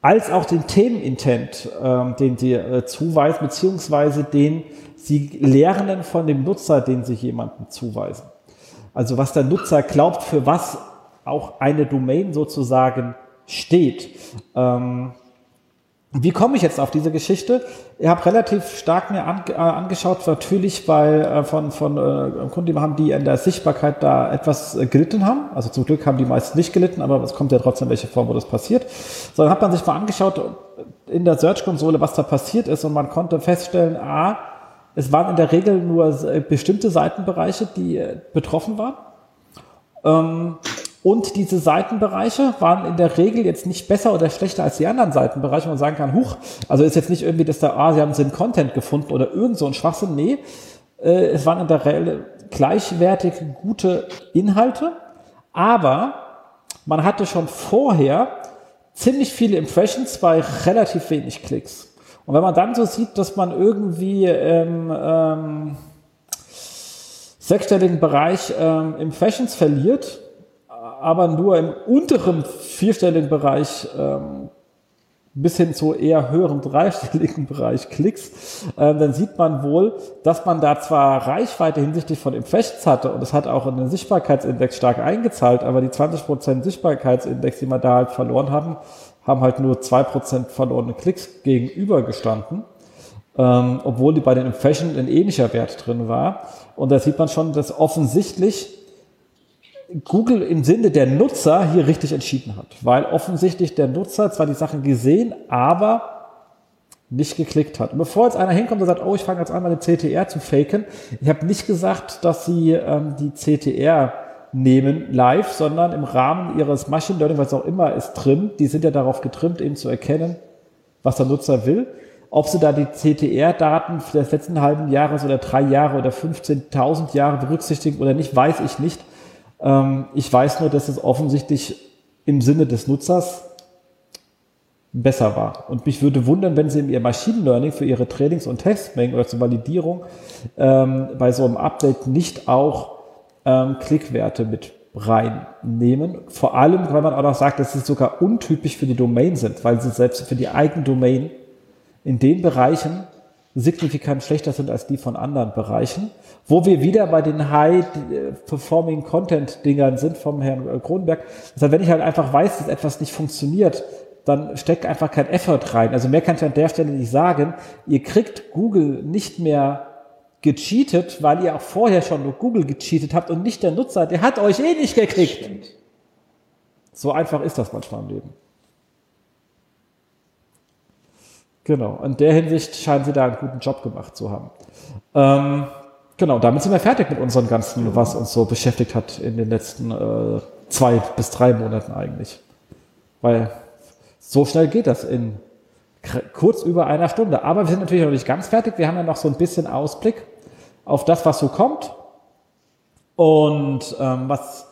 als auch den Themenintent, ähm, den Sie äh, zuweisen, beziehungsweise den Sie lernen von dem Nutzer, den Sie jemandem zuweisen. Also was der Nutzer glaubt, für was auch eine Domain sozusagen steht. Ähm, wie komme ich jetzt auf diese Geschichte? Ich habe relativ stark mir an, äh, angeschaut, natürlich weil äh, von, von äh, Kunden, die haben, die in der Sichtbarkeit da etwas äh, gelitten haben. Also zum Glück haben die meisten nicht gelitten, aber es kommt ja trotzdem welche Form, wo das passiert. So, dann hat man sich mal angeschaut in der Search-Konsole, was da passiert ist und man konnte feststellen, a, es waren in der Regel nur äh, bestimmte Seitenbereiche, die äh, betroffen waren. Ähm, und diese Seitenbereiche waren in der Regel jetzt nicht besser oder schlechter als die anderen Seitenbereiche, wo man sagen kann, huch, also ist jetzt nicht irgendwie, dass da, ah, sie haben Sinn Content gefunden oder irgend so ein Schwachsinn. Nee, äh, es waren in der Regel gleichwertig gute Inhalte, aber man hatte schon vorher ziemlich viele Impressions bei relativ wenig Klicks. Und wenn man dann so sieht, dass man irgendwie ähm, ähm, sechsstelligen Bereich ähm, Impressions verliert, aber nur im unteren vierstelligen Bereich ähm, bis hin zu eher höheren dreistelligen *laughs* Bereich Klicks, äh, dann sieht man wohl, dass man da zwar Reichweite hinsichtlich von Impressions hatte und es hat auch in den Sichtbarkeitsindex stark eingezahlt, aber die 20% Sichtbarkeitsindex, die wir da halt verloren haben, haben halt nur 2% verlorene Klicks gegenübergestanden, ähm, obwohl die bei den Impressions ein ähnlicher Wert drin war. Und da sieht man schon, dass offensichtlich Google im Sinne der Nutzer hier richtig entschieden hat, weil offensichtlich der Nutzer zwar die Sachen gesehen, aber nicht geklickt hat. Und bevor jetzt einer hinkommt und sagt, oh, ich fange jetzt an, meine CTR zu faken, ich habe nicht gesagt, dass sie ähm, die CTR nehmen live, sondern im Rahmen ihres Machine Learning, was auch immer ist, trimmt. Die sind ja darauf getrimmt, eben zu erkennen, was der Nutzer will. Ob sie da die CTR-Daten des letzten halben Jahres oder drei Jahre oder 15.000 Jahre berücksichtigen oder nicht, weiß ich nicht. Ähm, ich weiß nur, dass es offensichtlich im Sinne des Nutzers besser war. Und mich würde wundern, wenn Sie in Ihr Machine Learning für Ihre Trainings- und Testmengen oder zur Validierung ähm, bei so einem Update nicht auch ähm, Klickwerte mit reinnehmen. Vor allem, weil man auch noch sagt, dass sie sogar untypisch für die Domain sind, weil sie selbst für die Eigendomain in den Bereichen signifikant schlechter sind als die von anderen Bereichen. Wo wir wieder bei den High-Performing-Content-Dingern sind vom Herrn Kronenberg. Das heißt, wenn ich halt einfach weiß, dass etwas nicht funktioniert, dann steckt einfach kein Effort rein. Also mehr kann ich an der Stelle nicht sagen. Ihr kriegt Google nicht mehr gecheatet, weil ihr auch vorher schon nur Google gecheatet habt und nicht der Nutzer, der hat euch eh nicht gekriegt. So einfach ist das manchmal im Leben. Genau, in der Hinsicht scheinen sie da einen guten Job gemacht zu haben. Ähm, genau, damit sind wir fertig mit unserem ganzen, was uns so beschäftigt hat in den letzten äh, zwei bis drei Monaten eigentlich. Weil so schnell geht das in kurz über einer Stunde. Aber wir sind natürlich noch nicht ganz fertig. Wir haben ja noch so ein bisschen Ausblick auf das, was so kommt. Und ähm, was,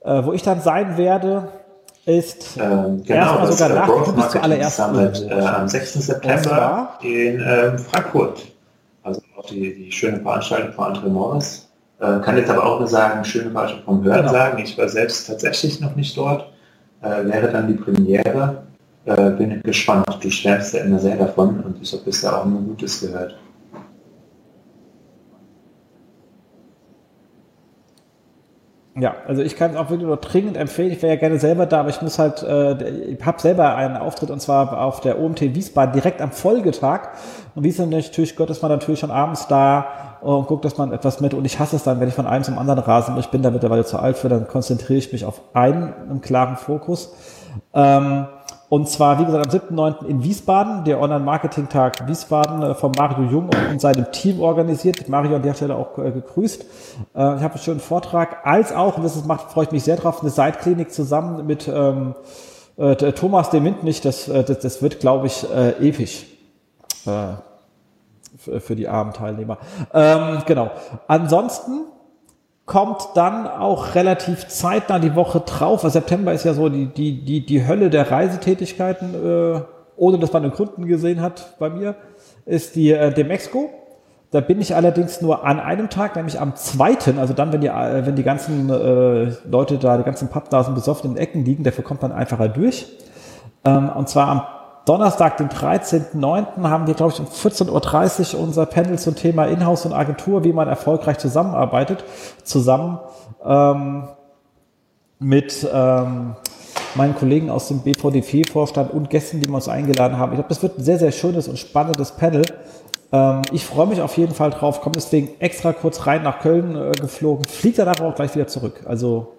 äh, wo ich dann sein werde, ist ähm, genau, das sogar nach Growth Summit äh, am 6. September in ähm, Frankfurt. Also auch die, die schöne Veranstaltung von André Morris. Äh, kann jetzt aber auch nur sagen, schöne Veranstaltung vom Hören genau. sagen. Ich war selbst tatsächlich noch nicht dort. Äh, wäre dann die Premiere. Äh, bin gespannt. Du schwärmst ja immer sehr davon und ich habe bisher auch nur Gutes gehört. Ja, also ich kann es auch wirklich nur dringend empfehlen. Ich wäre ja gerne selber da, aber ich muss halt, äh, ich habe selber einen Auftritt und zwar auf der OMT Wiesbaden direkt am Folgetag. Und wie es natürlich gehört, ist man natürlich schon abends da und guckt, dass man etwas mit. Und ich hasse es dann, wenn ich von einem zum anderen rase. Und ich bin da mittlerweile zu alt für, dann konzentriere ich mich auf einen, einen klaren Fokus. Ähm, und zwar, wie gesagt, am 7.9. in Wiesbaden, der Online-Marketing-Tag Wiesbaden äh, von Mario Jung und seinem Team organisiert. Mario an der Stelle auch äh, gegrüßt. Äh, ich habe einen schönen Vortrag, als auch, und das macht, freue ich mich sehr drauf, eine Seitklinik zusammen mit ähm, äh, Thomas de Mint Das, das, das wird, glaube ich, äh, ewig äh, für die armen Teilnehmer. Ähm, genau. Ansonsten kommt dann auch relativ zeitnah die Woche drauf. Also September ist ja so die, die, die, die Hölle der Reisetätigkeiten, äh, ohne dass man den Kunden gesehen hat bei mir, ist die äh, Demexco. Da bin ich allerdings nur an einem Tag, nämlich am zweiten, also dann, wenn die, äh, wenn die ganzen äh, Leute da, die ganzen Pappnasen besoffen in den Ecken liegen, dafür kommt man einfacher durch. Ähm, und zwar am Donnerstag, den 13.09. haben wir, glaube ich, um 14.30 Uhr unser Panel zum Thema Inhouse und Agentur, wie man erfolgreich zusammenarbeitet, zusammen ähm, mit ähm, meinen Kollegen aus dem BVDP-Vorstand und Gästen, die wir uns eingeladen haben. Ich glaube, das wird ein sehr, sehr schönes und spannendes Panel. Ähm, ich freue mich auf jeden Fall drauf, komme deswegen extra kurz rein nach Köln äh, geflogen, fliegt danach auch gleich wieder zurück. Also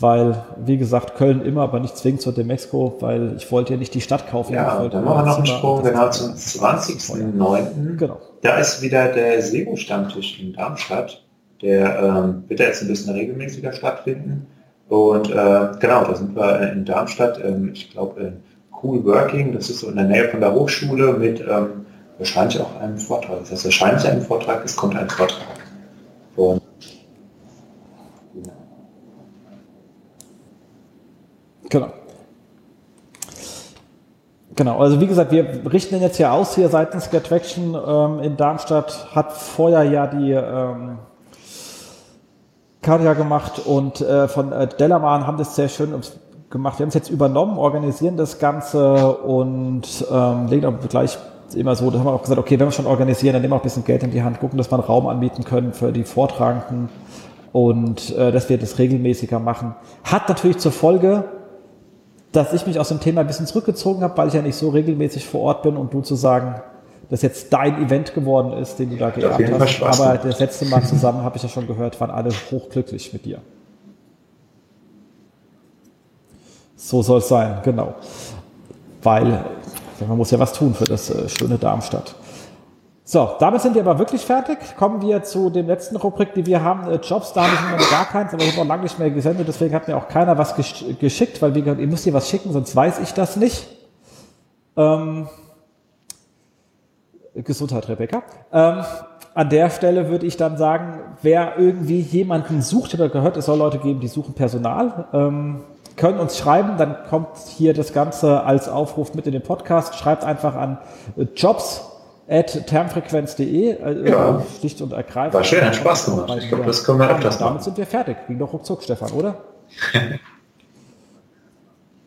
weil, wie gesagt, Köln immer, aber nicht zwingend zur Demexco, weil ich wollte ja nicht die Stadt kaufen. Ja, dann machen wir noch einen Sprung, genau zum 20.09. Genau. Da ist wieder der SEO-Stammtisch in Darmstadt. Der ähm, wird jetzt ein bisschen regelmäßiger stattfinden. Und äh, genau, da sind wir in Darmstadt, ähm, ich glaube in Cool Working, das ist so in der Nähe von der Hochschule mit ähm, wahrscheinlich auch einem Vortrag. Das heißt wahrscheinlich einem Vortrag, es kommt ein Vortrag. Und Genau. Genau, also wie gesagt, wir richten den jetzt hier aus hier seitens Gettraction ähm, in Darmstadt, hat vorher ja die ähm, Katja gemacht und äh, von äh, Dellaman haben das sehr schön gemacht. Wir haben es jetzt übernommen, organisieren das Ganze und ähm, legen auch gleich immer so, da haben wir auch gesagt, okay, wenn wir schon organisieren, dann nehmen wir auch ein bisschen Geld in die Hand, gucken, dass wir einen Raum anbieten können für die Vortragenden und äh, dass wir das regelmäßiger machen. Hat natürlich zur Folge, dass ich mich aus dem Thema ein bisschen zurückgezogen habe, weil ich ja nicht so regelmäßig vor Ort bin und du zu sagen, dass jetzt dein Event geworden ist, den du da geerbt hast. Aber das letzte Mal zusammen, habe ich ja schon gehört, waren alle hochglücklich mit dir. So soll es sein, genau. Weil man muss ja was tun für das äh, schöne Darmstadt. So, damit sind wir aber wirklich fertig. Kommen wir zu dem letzten Rubrik, die wir haben. Äh, Jobs, da habe ich immer gar keins, aber ich habe noch lange nicht mehr gesendet, deswegen hat mir auch keiner was gesch geschickt, weil wie gesagt, ihr müsst ihr was schicken, sonst weiß ich das nicht. Ähm, Gesundheit, Rebecca. Ähm, an der Stelle würde ich dann sagen, wer irgendwie jemanden sucht oder gehört, es soll Leute geben, die suchen Personal, ähm, können uns schreiben, dann kommt hier das Ganze als Aufruf mit in den Podcast. Schreibt einfach an äh, Jobs at termfrequenz.de, äh, ja. schlicht und ergreifend. War schön, hat Spaß gemacht. Ich glaube, das können wir öfters machen. Damit sind wir fertig. Ging doch ruckzuck, Stefan, oder? *laughs*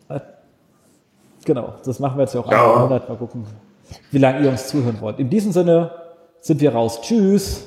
Äh, genau, das machen wir jetzt ja auch ja. 100. Mal gucken, wie lange ihr uns zuhören wollt. In diesem Sinne sind wir raus. Tschüss.